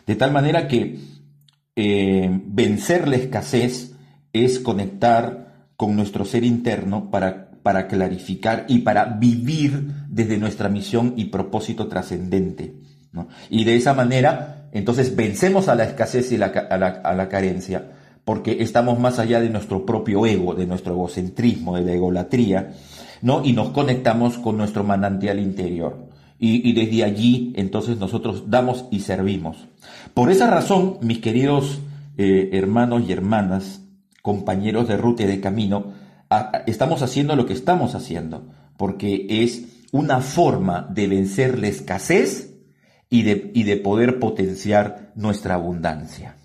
Speaker 5: De tal manera que vencer la escasez es conectar con nuestro ser interno para, para clarificar y para vivir desde nuestra misión y propósito trascendente. Y de esa manera, entonces vencemos a la escasez y a, la, carencia, porque estamos más allá de nuestro propio ego, de nuestro egocentrismo, de la egolatría, ¿no? y nos conectamos con nuestro manantial interior. Y, desde allí, entonces, nosotros damos y servimos. Por esa razón, mis queridos eh, hermanos y hermanas, compañeros de ruta y de camino, estamos haciendo lo que estamos haciendo, porque es una forma de vencer la escasez y de, y de poder potenciar nuestra abundancia.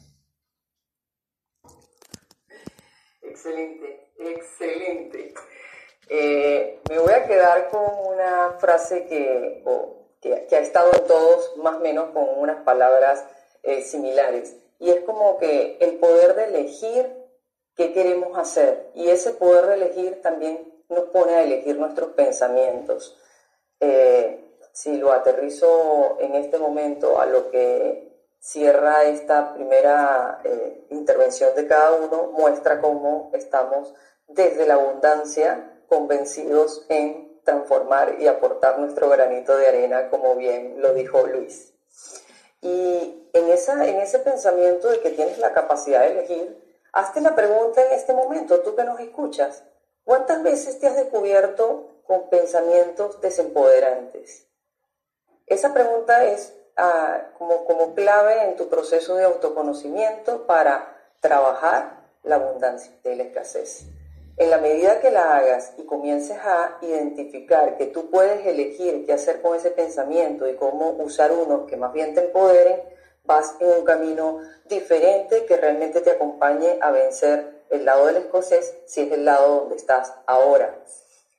Speaker 4: Eh, me voy a quedar con una frase que, que, ha estado en todos, más o menos con unas palabras eh, similares, y es como que el poder de elegir qué queremos hacer. Y ese poder de elegir también nos pone a elegir nuestros pensamientos. Eh, si lo aterrizo en este momento a lo que cierra esta primera eh, intervención de cada uno, muestra cómo estamos desde la abundancia convencidos en transformar y aportar nuestro granito de arena, como bien lo dijo Luis. Y en, esa, en ese pensamiento de que tienes la capacidad de elegir, hazte la pregunta en este momento, tú que nos escuchas, ¿cuántas veces te has descubierto con pensamientos desempoderantes? Esa pregunta es ah, como, como clave en tu proceso de autoconocimiento para trabajar la abundancia y la escasez. En la medida que la hagas y comiences a identificar que tú puedes elegir qué hacer con ese pensamiento y cómo usar uno que más bien te empoderen, vas en un camino diferente que realmente te acompañe a vencer el lado del escocés si es el lado donde estás ahora.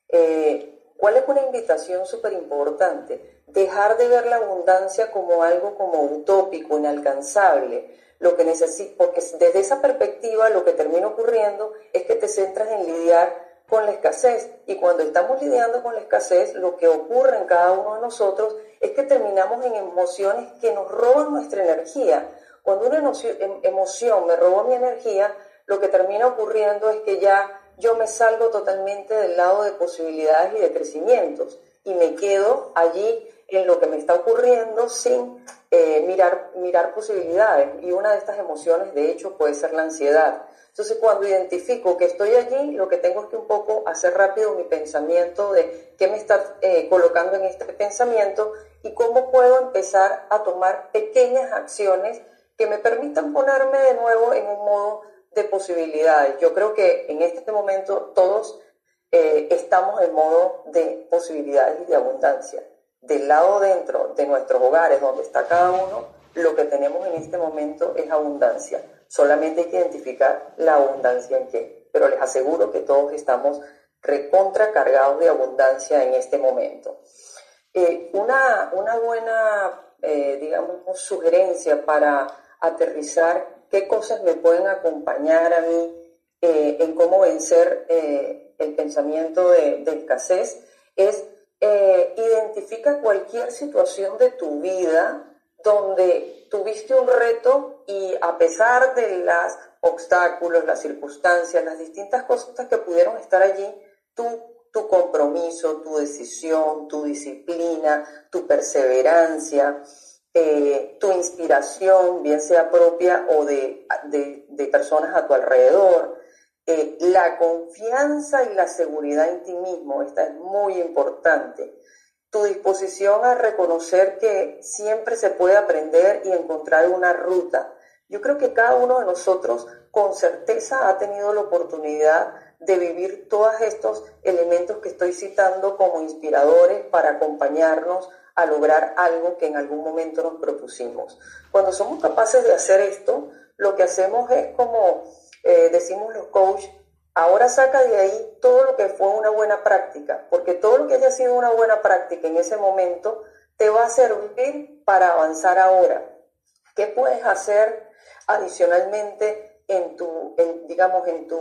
Speaker 4: Eh, ¿Cuál es una invitación súper importante? Dejar de ver la abundancia como algo como utópico, inalcanzable lo que necesito, porque desde esa perspectiva lo que termina ocurriendo es que te centras en lidiar con la escasez. Y cuando estamos lidiando con la escasez, lo que ocurre en cada uno de nosotros es que terminamos en emociones que nos roban nuestra energía. Cuando una em, emoción me robó mi energía, lo que termina ocurriendo es que ya yo me salgo totalmente del lado de posibilidades y de crecimientos y me quedo allí en lo que me está ocurriendo sin eh, mirar, mirar posibilidades. Y una de estas emociones, de hecho, puede ser la ansiedad. Entonces, cuando identifico que estoy allí, lo que tengo es que un poco hacer rápido mi pensamiento de qué me está eh, colocando en este pensamiento y cómo puedo empezar a tomar pequeñas acciones que me permitan ponerme de nuevo en un modo de posibilidades. Yo creo que en este momento todos eh, estamos en modo de posibilidades y de abundancia del lado dentro de nuestros hogares, donde está cada uno, lo que tenemos en este momento es abundancia. Solamente hay que identificar la abundancia en qué. Pero les aseguro que todos estamos recontra cargados de abundancia en este momento. Eh, una, una, buena, eh, digamos, sugerencia para aterrizar qué cosas me pueden acompañar a mí eh, en cómo vencer el pensamiento de, de escasez es eh, identifica cualquier situación de tu vida donde tuviste un reto y a pesar de los obstáculos, las circunstancias, las distintas cosas que pudieron estar allí, tu compromiso, tu decisión, tu disciplina, tu perseverancia, eh, tu inspiración, bien sea propia o de personas a tu alrededor, la confianza y la seguridad en ti mismo, esta es muy importante. Tu disposición a reconocer que siempre se puede aprender y encontrar una ruta. Yo creo que cada uno de nosotros con certeza ha tenido la oportunidad de vivir todos estos elementos que estoy citando como inspiradores para acompañarnos a lograr algo que en algún momento nos propusimos. Cuando somos capaces de hacer esto, lo que hacemos es como eh, decimos los coaches, ahora saca de ahí todo lo que fue una buena práctica, porque todo lo que haya sido una buena práctica en ese momento te va a servir para avanzar ahora. ¿Qué puedes hacer adicionalmente en tu, digamos, en tu,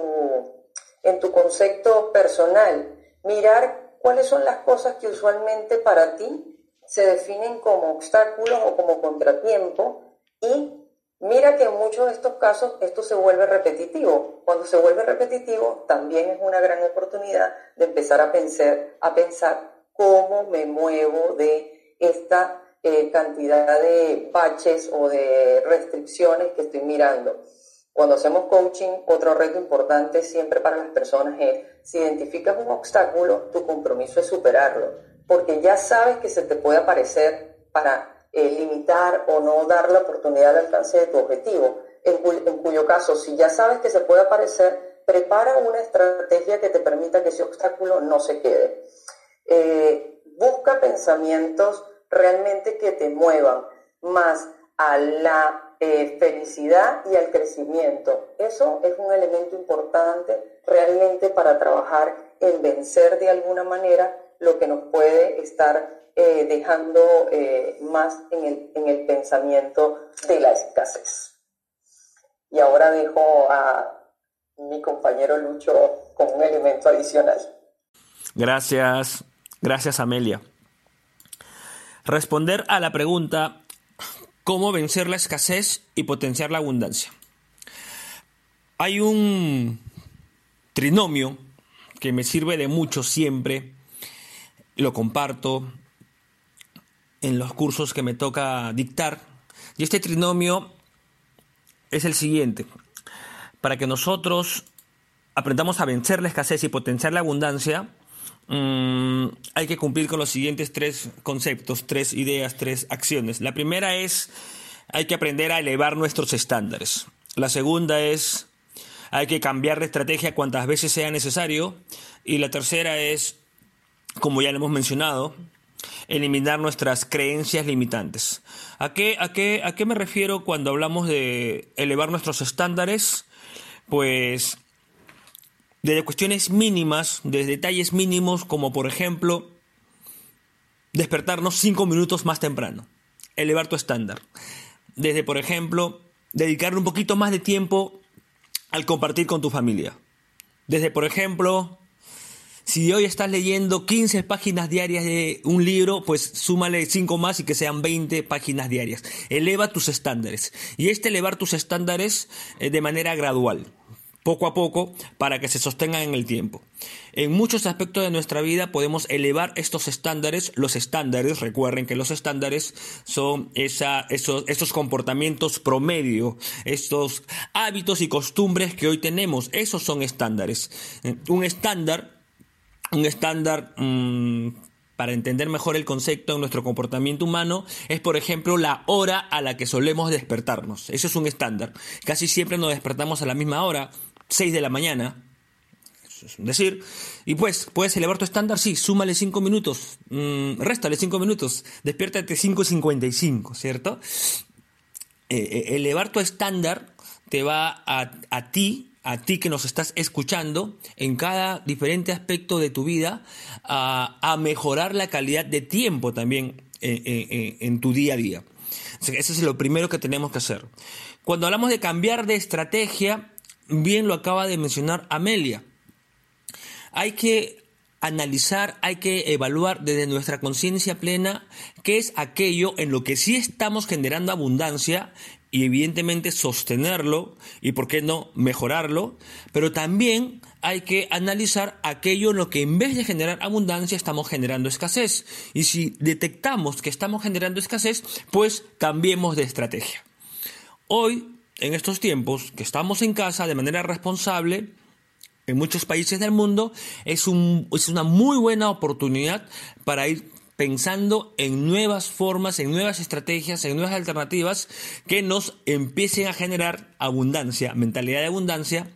Speaker 4: en tu concepto personal? Mirar cuáles son las cosas que usualmente para ti se definen como obstáculos o como contratiempo y Mira que en muchos de estos casos esto se vuelve repetitivo. Cuando se vuelve repetitivo, también es una gran oportunidad de empezar a pensar, a pensar cómo me muevo de esta eh, cantidad de baches o de restricciones que estoy mirando. Cuando hacemos coaching, otro reto importante siempre para las personas es, si identificas un obstáculo, tu compromiso es superarlo, porque ya sabes que se te puede aparecer para eh, limitar o no dar la oportunidad de alcance de tu objetivo, en, cuyo caso, si ya sabes que se puede aparecer, prepara una estrategia que te permita que ese obstáculo no se quede. Eh, busca pensamientos realmente que te muevan más a la eh, felicidad y al crecimiento. Eso es un elemento importante realmente para trabajar en vencer de alguna manera lo que nos puede estar eh, dejando eh, más en el, en el pensamiento de la escasez. Y ahora dejo a mi compañero Lucho con un elemento adicional.
Speaker 6: Gracias, gracias Amelia. Responder a la pregunta, ¿cómo vencer la escasez y potenciar la abundancia? Hay un trinomio que me sirve de mucho siempre, lo comparto, en los cursos que me toca dictar. Y este trinomio es el siguiente. Para que nosotros aprendamos a vencer la escasez y potenciar la abundancia, mm, hay que cumplir con los siguientes tres conceptos, tres ideas, tres acciones. La primera es, hay que aprender a elevar nuestros estándares. La segunda es, hay que cambiar de estrategia cuantas veces sea necesario. Y la tercera es, como ya lo hemos mencionado, eliminar nuestras creencias limitantes. ¿A qué, a qué, a qué me refiero cuando hablamos de elevar nuestros estándares? Pues desde cuestiones mínimas, desde detalles mínimos, como por ejemplo despertarnos cinco minutos más temprano, elevar tu estándar. Desde, por ejemplo, dedicarle un poquito más de tiempo al compartir con tu familia. Desde, por ejemplo, si hoy estás leyendo 15 páginas diarias de un libro, pues súmale 5 más y que sean 20 páginas diarias. Eleva tus estándares. Y este elevar tus estándares eh, de manera gradual poco a poco para que se sostengan en el tiempo. En muchos aspectos de nuestra vida podemos elevar estos estándares. Los estándares, recuerden que los estándares son esa, esos, esos comportamientos promedio, estos hábitos y costumbres que hoy tenemos. Esos son estándares. Un estándar, un estándar... Mm, para entender mejor el concepto en nuestro comportamiento humano, es por ejemplo la hora a la que solemos despertarnos. Eso es un estándar. Casi siempre nos despertamos a la misma hora, 6 de la mañana. Eso es decir. Y pues, ¿puedes elevar tu estándar? Sí, súmale 5 minutos. Mm, réstale 5 minutos. Despiértate 5.55, ¿cierto? Eh, eh, elevar tu estándar te va a, a ti, a ti que nos estás escuchando, en cada diferente aspecto de tu vida, a, mejorar la calidad de tiempo también en, en, en tu día a día. Eso es lo primero que tenemos que hacer. Cuando hablamos de cambiar de estrategia, bien lo acaba de mencionar Amelia. Hay que analizar, hay que evaluar desde nuestra conciencia plena qué es aquello en lo que sí estamos generando abundancia y evidentemente sostenerlo y por qué no mejorarlo, pero también hay que analizar aquello en lo que en vez de generar abundancia estamos generando escasez. Y si detectamos que estamos generando escasez, pues cambiemos de estrategia. Hoy en estos tiempos que estamos en casa de manera responsable, en muchos países del mundo, es, un, es una muy buena oportunidad para ir pensando en nuevas formas, en nuevas estrategias, en nuevas alternativas que nos empiecen a generar abundancia, mentalidad de abundancia,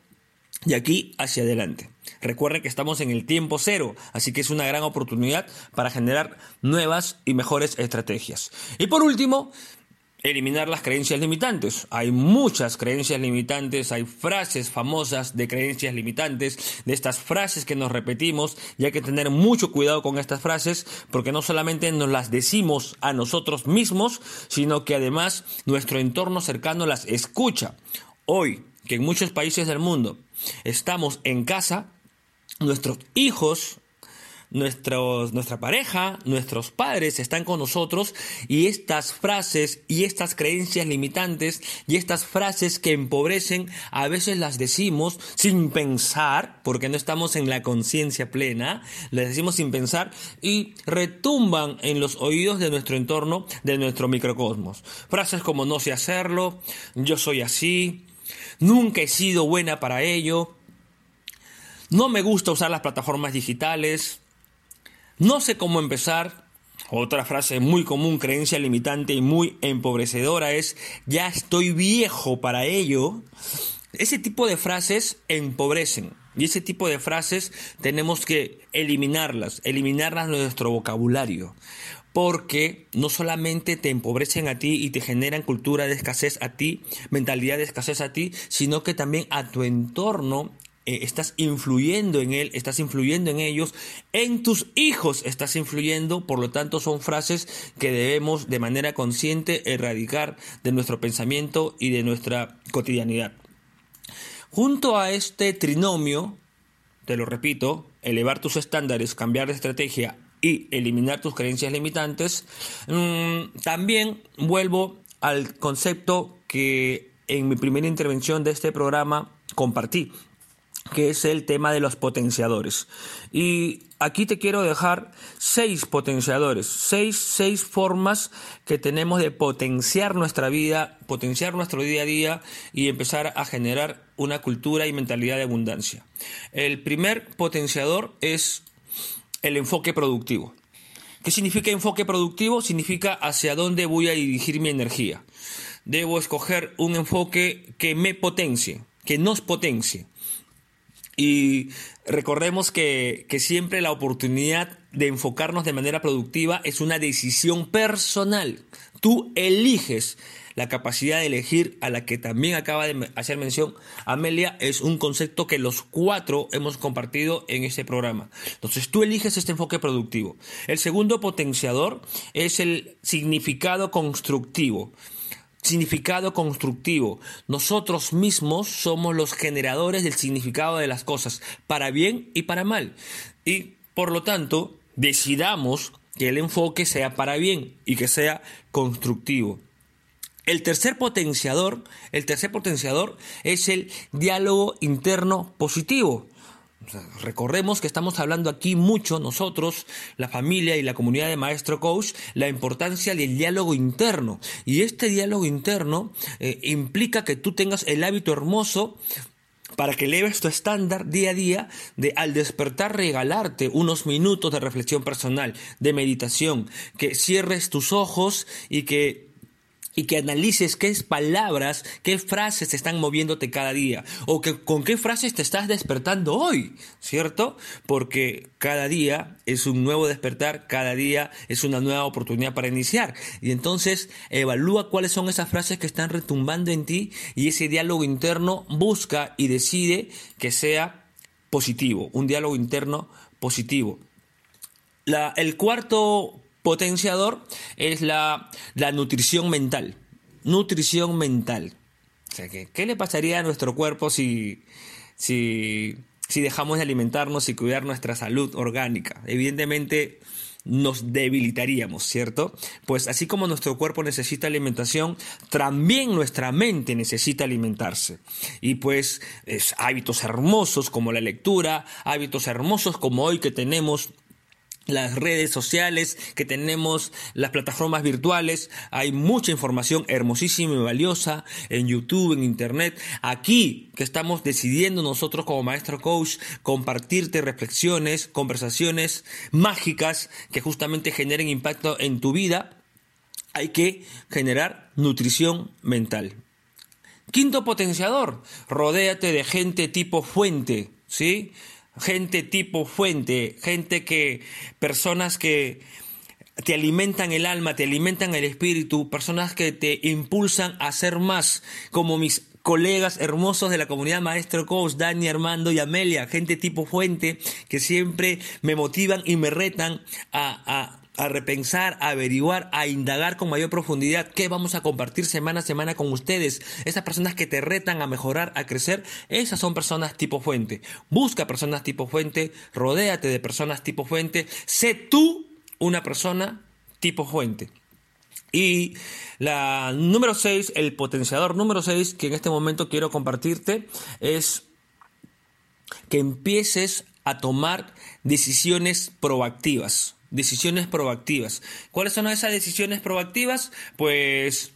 Speaker 6: de aquí hacia adelante. Recuerden que estamos en el tiempo cero, así que es una gran oportunidad para generar nuevas y mejores estrategias. Y por último, eliminar las creencias limitantes. Hay muchas creencias limitantes, hay frases famosas de creencias limitantes, de estas frases que nos repetimos y hay que tener mucho cuidado con estas frases porque no solamente nos las decimos a nosotros mismos, sino que además nuestro entorno cercano las escucha. Hoy, que en muchos países del mundo estamos en casa, nuestros hijos nuestros, nuestra pareja, nuestros padres están con nosotros y estas frases y estas creencias limitantes y estas frases que empobrecen a veces las decimos sin pensar porque no estamos en la conciencia plena, las decimos sin pensar y retumban en los oídos de nuestro entorno, de nuestro microcosmos. Frases como no sé hacerlo, yo soy así, nunca he sido buena para ello, no me gusta usar las plataformas digitales, no sé cómo empezar. Otra frase muy común, creencia limitante y muy empobrecedora es, ya estoy viejo para ello. Ese tipo de frases empobrecen. Y ese tipo de frases tenemos que eliminarlas, eliminarlas de nuestro vocabulario. Porque no solamente te empobrecen a ti y te generan cultura de escasez a ti, mentalidad de escasez a ti, sino que también a tu entorno eh, estás influyendo en él, estás influyendo en ellos, en tus hijos estás influyendo, por lo tanto son frases que debemos de manera consciente erradicar de nuestro pensamiento y de nuestra cotidianidad. Junto a este trinomio, te lo repito, elevar tus estándares, cambiar de estrategia y eliminar tus creencias limitantes, mm, también vuelvo al concepto que en mi primera intervención de este programa compartí que es el tema de los potenciadores. Y aquí te quiero dejar seis potenciadores, seis, seis formas que tenemos de potenciar nuestra vida, potenciar nuestro día a día y empezar a generar una cultura y mentalidad de abundancia. El primer potenciador es el enfoque productivo. ¿Qué significa enfoque productivo? Significa hacia dónde voy a dirigir mi energía. Debo escoger un enfoque que me potencie, que nos potencie. Y recordemos que, siempre la oportunidad de enfocarnos de manera productiva es una decisión personal. Tú eliges la capacidad de elegir a la que también acaba de hacer mención Amelia es un concepto que los cuatro hemos compartido en este programa. Entonces tú eliges este enfoque productivo. El segundo potenciador es el significado constructivo significado constructivo. Nosotros mismos somos los generadores del significado de las cosas, para bien y para mal. Y por lo tanto, decidamos que el enfoque sea para bien y que sea constructivo. El tercer potenciador, el tercer potenciador es el diálogo interno positivo recordemos que estamos hablando aquí mucho nosotros, la familia y la comunidad de Maestro Coach, la importancia del diálogo interno. Y este diálogo interno eh, implica que tú tengas el hábito hermoso para que eleves tu estándar día a día de al despertar regalarte unos minutos de reflexión personal, de meditación, que cierres tus ojos y que y que analices qué palabras, qué frases te están moviéndote cada día o que, con qué frases te estás despertando hoy, ¿cierto? Porque cada día es un nuevo despertar, cada día es una nueva oportunidad para iniciar. Y entonces evalúa cuáles son esas frases que están retumbando en ti y ese diálogo interno busca y decide que sea positivo, un diálogo interno positivo. La, el cuarto potenciador es la, nutrición mental. Nutrición mental. O sea, ¿qué le pasaría a nuestro cuerpo si, si, si dejamos de alimentarnos y cuidar nuestra salud orgánica? Evidentemente nos debilitaríamos, ¿cierto? Pues así como nuestro cuerpo necesita alimentación, también nuestra mente necesita alimentarse. Y pues es, hábitos hermosos como la lectura, hábitos hermosos como hoy que tenemos las redes sociales que tenemos, las plataformas virtuales, hay mucha información hermosísima y valiosa en YouTube, en Internet. Aquí que estamos decidiendo nosotros como maestro coach compartirte reflexiones, conversaciones mágicas que justamente generen impacto en tu vida, hay que generar nutrición mental. Quinto potenciador, rodéate de gente tipo fuente, ¿sí? Gente tipo fuente, gente que, personas que te alimentan el alma, te alimentan el espíritu, personas que te impulsan a ser más, como mis colegas hermosos de la comunidad Maestro Coach, Dani, Armando y Amelia, gente tipo fuente que siempre me motivan y me retan a, a a repensar, a averiguar, a indagar con mayor profundidad qué vamos a compartir semana a semana con ustedes. Esas personas que te retan a mejorar, a crecer, esas son personas tipo fuente. Busca personas tipo fuente, rodéate de personas tipo fuente, sé tú una persona tipo fuente. Y la número 6, el potenciador número 6 que en este momento quiero compartirte es que empieces a tomar decisiones proactivas decisiones proactivas. ¿Cuáles son esas decisiones proactivas? Pues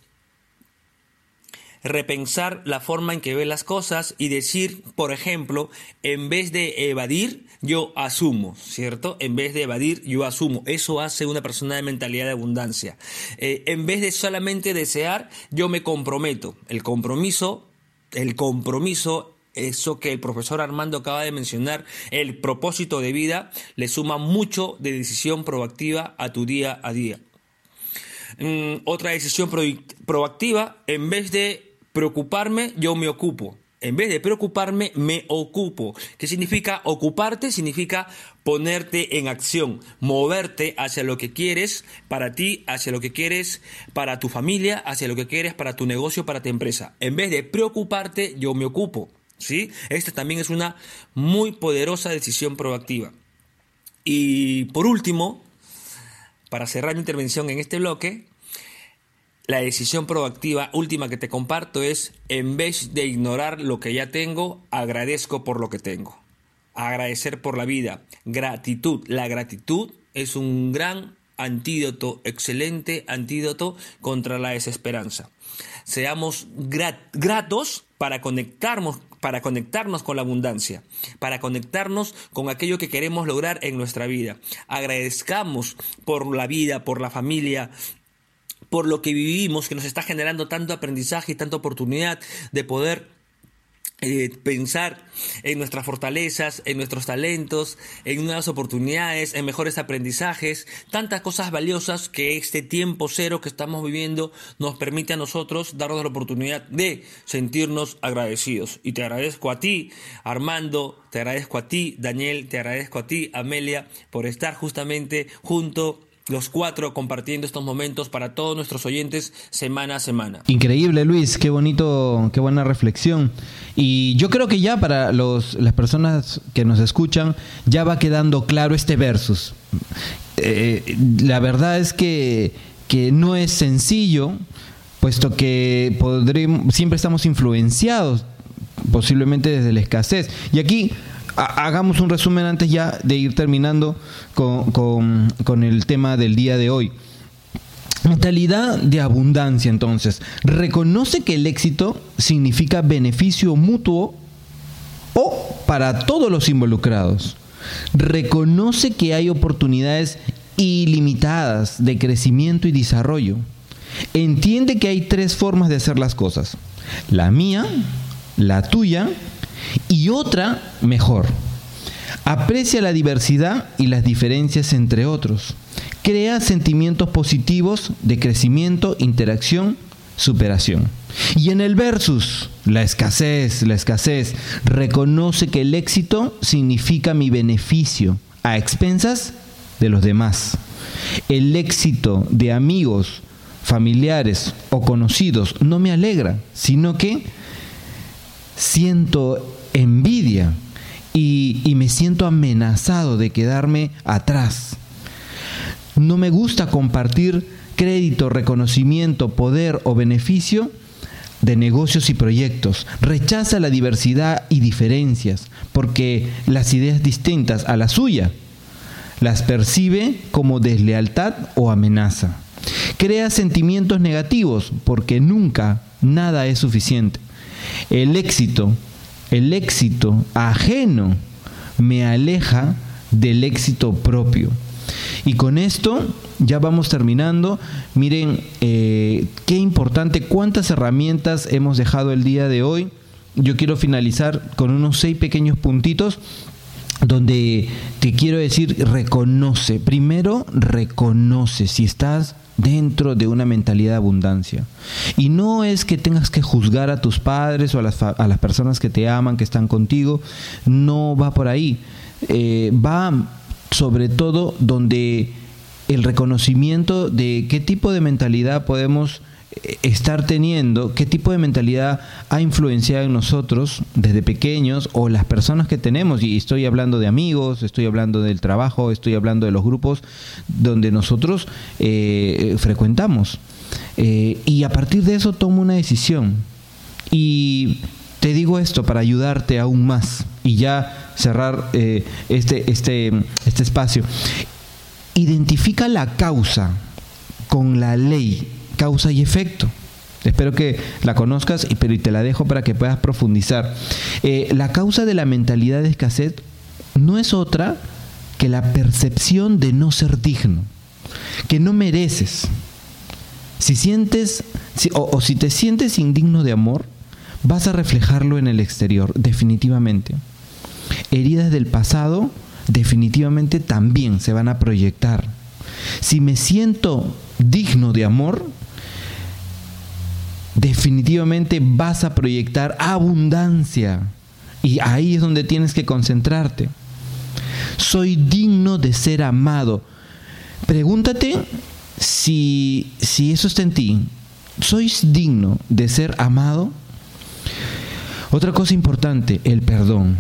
Speaker 6: repensar la forma en que ve las cosas y decir, por ejemplo, en vez de evadir, yo asumo, ¿cierto? En vez de evadir, yo asumo. Eso hace una persona de mentalidad de abundancia. Eh, en vez de solamente desear, yo me comprometo. El compromiso, el compromiso eso que el profesor Armando acaba de mencionar, el propósito de vida, le suma mucho de decisión proactiva a tu día a día. Mm, otra decisión proactiva, en vez de preocuparme, yo me ocupo. En vez de preocuparme, me ocupo. ¿Qué significa ocuparte? Significa ponerte en acción, moverte hacia lo que quieres para ti, hacia lo que quieres para tu familia, hacia lo que quieres para tu negocio, para tu empresa. En vez de preocuparte, yo me ocupo. ¿Sí? Esta también es una muy poderosa decisión proactiva. Y por último, para cerrar mi intervención en este bloque, la decisión proactiva última que te comparto es, en vez de ignorar lo que ya tengo, agradezco por lo que tengo. Agradecer por la vida. Gratitud. La gratitud es un gran antídoto, excelente antídoto contra la desesperanza. Seamos gratos para conectarnos, para conectarnos con la abundancia, para conectarnos con aquello que queremos lograr en nuestra vida. Agradezcamos por la vida, por la familia, por lo que vivimos, que nos está generando tanto aprendizaje y tanta oportunidad de poder eh, pensar en nuestras fortalezas, en nuestros talentos, en nuevas oportunidades, en mejores aprendizajes, tantas cosas valiosas que este tiempo cero que estamos viviendo nos permite a nosotros darnos la oportunidad de sentirnos agradecidos. Y te agradezco a ti, Armando, te agradezco a ti, Daniel, te agradezco a ti, Amelia, por estar justamente junto los cuatro compartiendo estos momentos para todos nuestros oyentes semana a semana.
Speaker 3: Increíble, Luis, qué bonito, qué buena reflexión. Y yo creo que ya para los, las personas que nos escuchan ya va quedando claro este versus. Eh, la verdad es que, que no es sencillo, puesto que podremos, siempre estamos influenciados posiblemente desde la escasez. Y aquí hagamos un resumen antes ya de ir terminando con, el tema del día de hoy. Mentalidad de abundancia, entonces. Reconoce que el éxito significa beneficio mutuo o para todos los involucrados. Reconoce que hay oportunidades ilimitadas de crecimiento y desarrollo. Entiende que hay tres formas de hacer las cosas. La mía, la tuya y otra mejor. Aprecia la diversidad y las diferencias entre otros. Crea sentimientos positivos de crecimiento, interacción, superación. Y en el versus, la escasez, la escasez, reconoce que el éxito significa mi beneficio a expensas de los demás. El éxito de amigos, familiares o conocidos no me alegra, sino que siento envidia y, me siento amenazado de quedarme atrás. No me gusta compartir crédito, reconocimiento, poder o beneficio de negocios y proyectos. Rechaza la diversidad y diferencias porque las ideas distintas a la suya las percibe como deslealtad o amenaza. Crea sentimientos negativos porque nunca nada es suficiente. El éxito, el éxito ajeno me aleja del éxito propio. Y con esto ya vamos terminando. Miren, eh, qué importante, cuántas herramientas hemos dejado el día de hoy. Yo quiero finalizar con unos seis pequeños puntitos donde te quiero decir, reconoce, primero reconoce si estás dentro de una mentalidad de abundancia. Y no es que tengas que juzgar a tus padres o a las, a las personas que te aman, que están contigo, no va por ahí. Eh, va sobre todo donde el reconocimiento de qué tipo de mentalidad podemos estar teniendo, qué tipo de mentalidad ha influenciado en nosotros desde pequeños o las personas que tenemos, y estoy hablando de amigos, estoy hablando del trabajo, estoy hablando de los grupos donde nosotros eh, frecuentamos. Eh, y a partir de eso tomo una decisión. Y te digo esto para ayudarte aún más y ya cerrar eh, este, este, este espacio. Identifica la causa con la ley causa y efecto. Espero que la conozcas, pero te la dejo para que puedas profundizar. Eh, la causa de la mentalidad de escasez no es otra que la percepción de no ser digno, que no mereces. Si sientes, o si te sientes indigno de amor, vas a reflejarlo en el exterior, definitivamente. Heridas del pasado definitivamente también se van a proyectar. Si me siento digno de amor, definitivamente vas a proyectar abundancia. Y ahí es donde tienes que concentrarte. Soy digno de ser amado. Pregúntate si, si eso está en ti. ¿Sois digno de ser amado? Otra cosa importante, el perdón.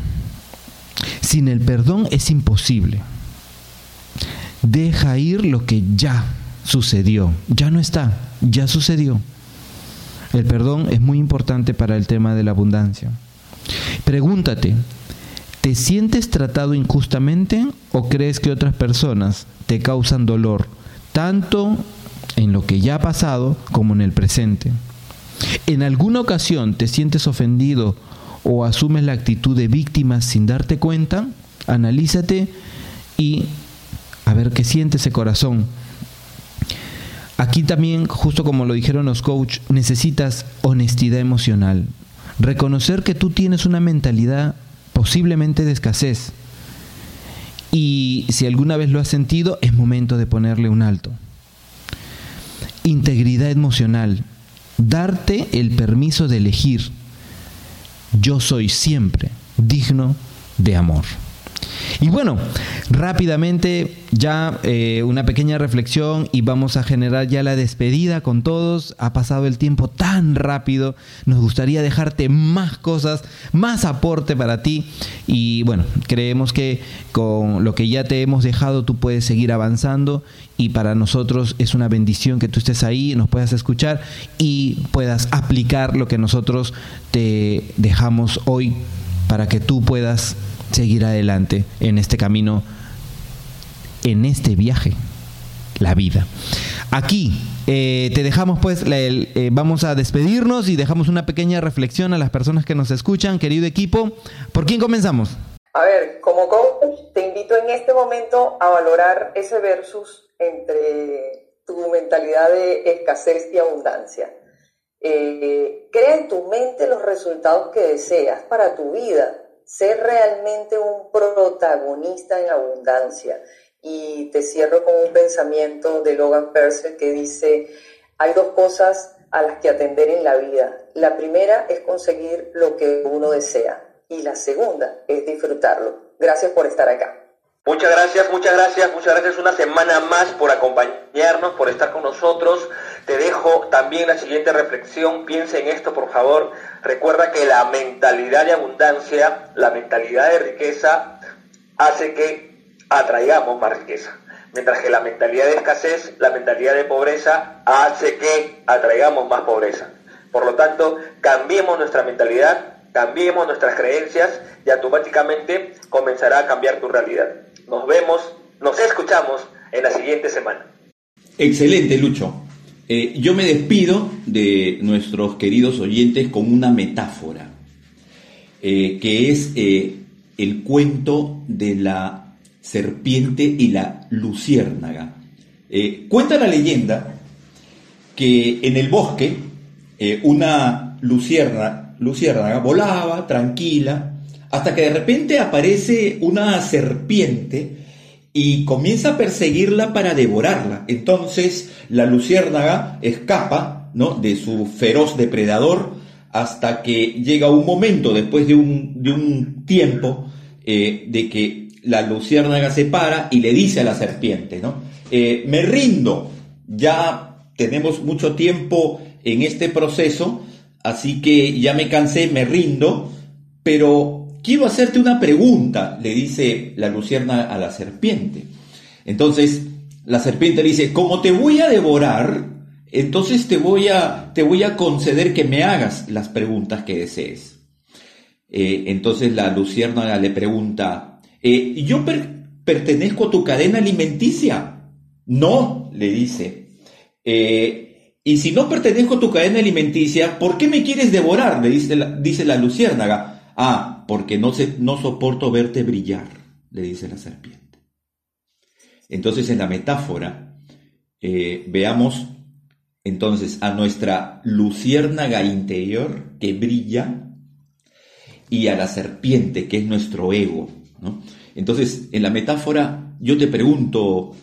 Speaker 3: Sin el perdón es imposible. Deja ir lo que ya sucedió, ya no está ya sucedió. El perdón es muy importante para el tema de la abundancia. Pregúntate, ¿te sientes tratado injustamente o crees que otras personas te causan dolor, tanto en lo que ya ha pasado como en el presente? ¿En alguna ocasión te sientes ofendido o asumes la actitud de víctima sin darte cuenta? Analízate y a ver qué siente ese corazón. Aquí también, justo como lo dijeron los coach, necesitas honestidad emocional. Reconocer que tú tienes una mentalidad posiblemente de escasez. Y si alguna vez lo has sentido, es momento de ponerle un alto. Integridad emocional. Darte el permiso de elegir. Yo soy siempre digno de amor. Y bueno, rápidamente ya eh, una pequeña reflexión y vamos a generar ya la despedida con todos. Ha pasado el tiempo tan rápido, nos gustaría dejarte más cosas, más aporte para ti y bueno, creemos que con lo que ya te hemos dejado tú puedes seguir avanzando y para nosotros es una bendición que tú estés ahí, nos puedas escuchar y puedas aplicar lo que nosotros te dejamos hoy para que tú puedas seguir adelante en este camino, en este viaje, la vida. Aquí eh, te dejamos pues, eh, vamos a despedirnos y dejamos una pequeña reflexión a las personas que nos escuchan, querido equipo. ¿Por quién comenzamos?
Speaker 4: A ver, como coach, te invito en este momento a valorar ese versus entre tu mentalidad de escasez y abundancia. Eh, crea en tu mente los resultados que deseas para tu vida ser realmente un protagonista en abundancia. Y te cierro con un pensamiento de Logan Purcell que dice, hay dos cosas a las que atender en la vida. La primera es conseguir lo que uno desea y la segunda es disfrutarlo. Gracias por estar acá.
Speaker 7: Muchas gracias, muchas gracias, muchas gracias una semana más por acompañarnos, por estar con nosotros. Te dejo también la siguiente reflexión, piensa en esto por favor. Recuerda que la mentalidad de abundancia, la mentalidad de riqueza, hace que atraigamos más riqueza. Mientras que la mentalidad de escasez, la mentalidad de pobreza, hace que atraigamos más pobreza. Por lo tanto, cambiemos nuestra mentalidad, cambiemos nuestras creencias y automáticamente comenzará a cambiar tu realidad. Nos vemos, nos escuchamos en la siguiente semana.
Speaker 5: Excelente, Lucho. Eh, yo me despido de nuestros queridos oyentes con una metáfora, eh, que es eh, el cuento de la serpiente y la luciérnaga. cuenta la leyenda que en el bosque una luciérnaga volaba tranquila hasta que de repente aparece una serpiente y comienza a perseguirla para devorarla. Entonces la luciérnaga escapa ¿no? de su feroz depredador hasta que llega un momento, después de un, de un tiempo, eh, de que la luciérnaga se para y le dice a la serpiente, ¿no? Eh, me rindo, ya tenemos mucho tiempo en este proceso, así que ya me cansé, me rindo, pero quiero hacerte una pregunta, le dice la lucierna a la serpiente. Entonces, la serpiente le dice, como te voy a devorar, entonces te voy a, te voy a conceder que me hagas las preguntas que desees. Eh, entonces la luciérnaga le pregunta, eh, ¿yo pertenezco a tu cadena alimenticia? No, le dice. Eh, y si no pertenezco a tu cadena alimenticia, ¿por qué me quieres devorar? Le dice la, dice la luciérnaga. Ah, porque no, soporto verte brillar, le dice la serpiente. Entonces en la metáfora eh, veamos entonces a nuestra luciérnaga interior que brilla y a la serpiente que es nuestro ego. Entonces en la metáfora yo te pregunto,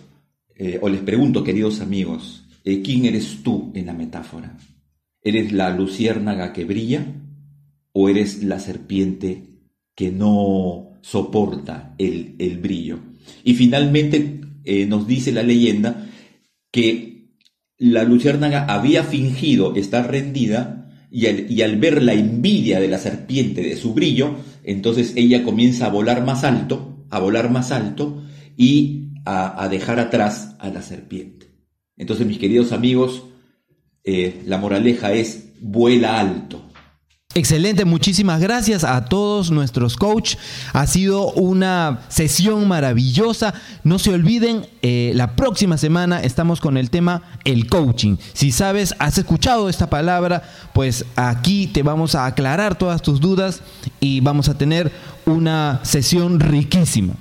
Speaker 5: eh, o les pregunto queridos amigos, eh, ¿quién eres tú en la metáfora? ¿Eres la luciérnaga que brilla o eres la serpiente que no soporta el, brillo. Y finalmente eh, nos dice la leyenda que la luciérnaga había fingido estar rendida y al, ver la envidia de la serpiente de su brillo, entonces ella comienza a volar más alto, a volar más alto y a, a dejar atrás a la serpiente. Entonces, mis queridos amigos, eh, la moraleja es vuela alto.
Speaker 3: Excelente, muchísimas gracias a todos nuestros coach. Ha sido una sesión maravillosa. No se olviden, eh, la próxima semana estamos con el tema el coaching. Si sabes, has escuchado esta palabra, pues aquí te vamos a aclarar todas tus dudas y vamos a tener una sesión riquísima.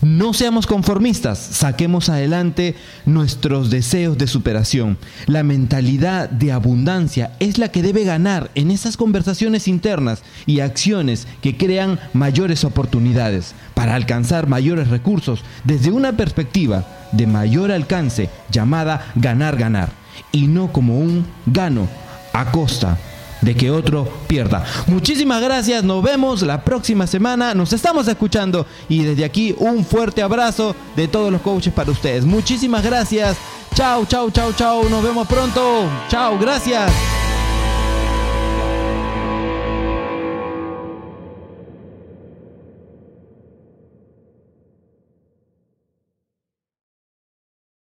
Speaker 3: No seamos conformistas, saquemos adelante nuestros deseos de superación. La mentalidad de abundancia es la que debe ganar en esas conversaciones internas y acciones que crean mayores oportunidades para alcanzar mayores recursos desde una perspectiva de mayor alcance llamada ganar-ganar y no como un gano a costa de que otro pierda. Muchísimas gracias, nos vemos la próxima semana, nos estamos escuchando y desde aquí un fuerte abrazo de todos los coaches para ustedes. Muchísimas gracias. Chao, chao, chao, chao, nos vemos pronto. Chao, gracias.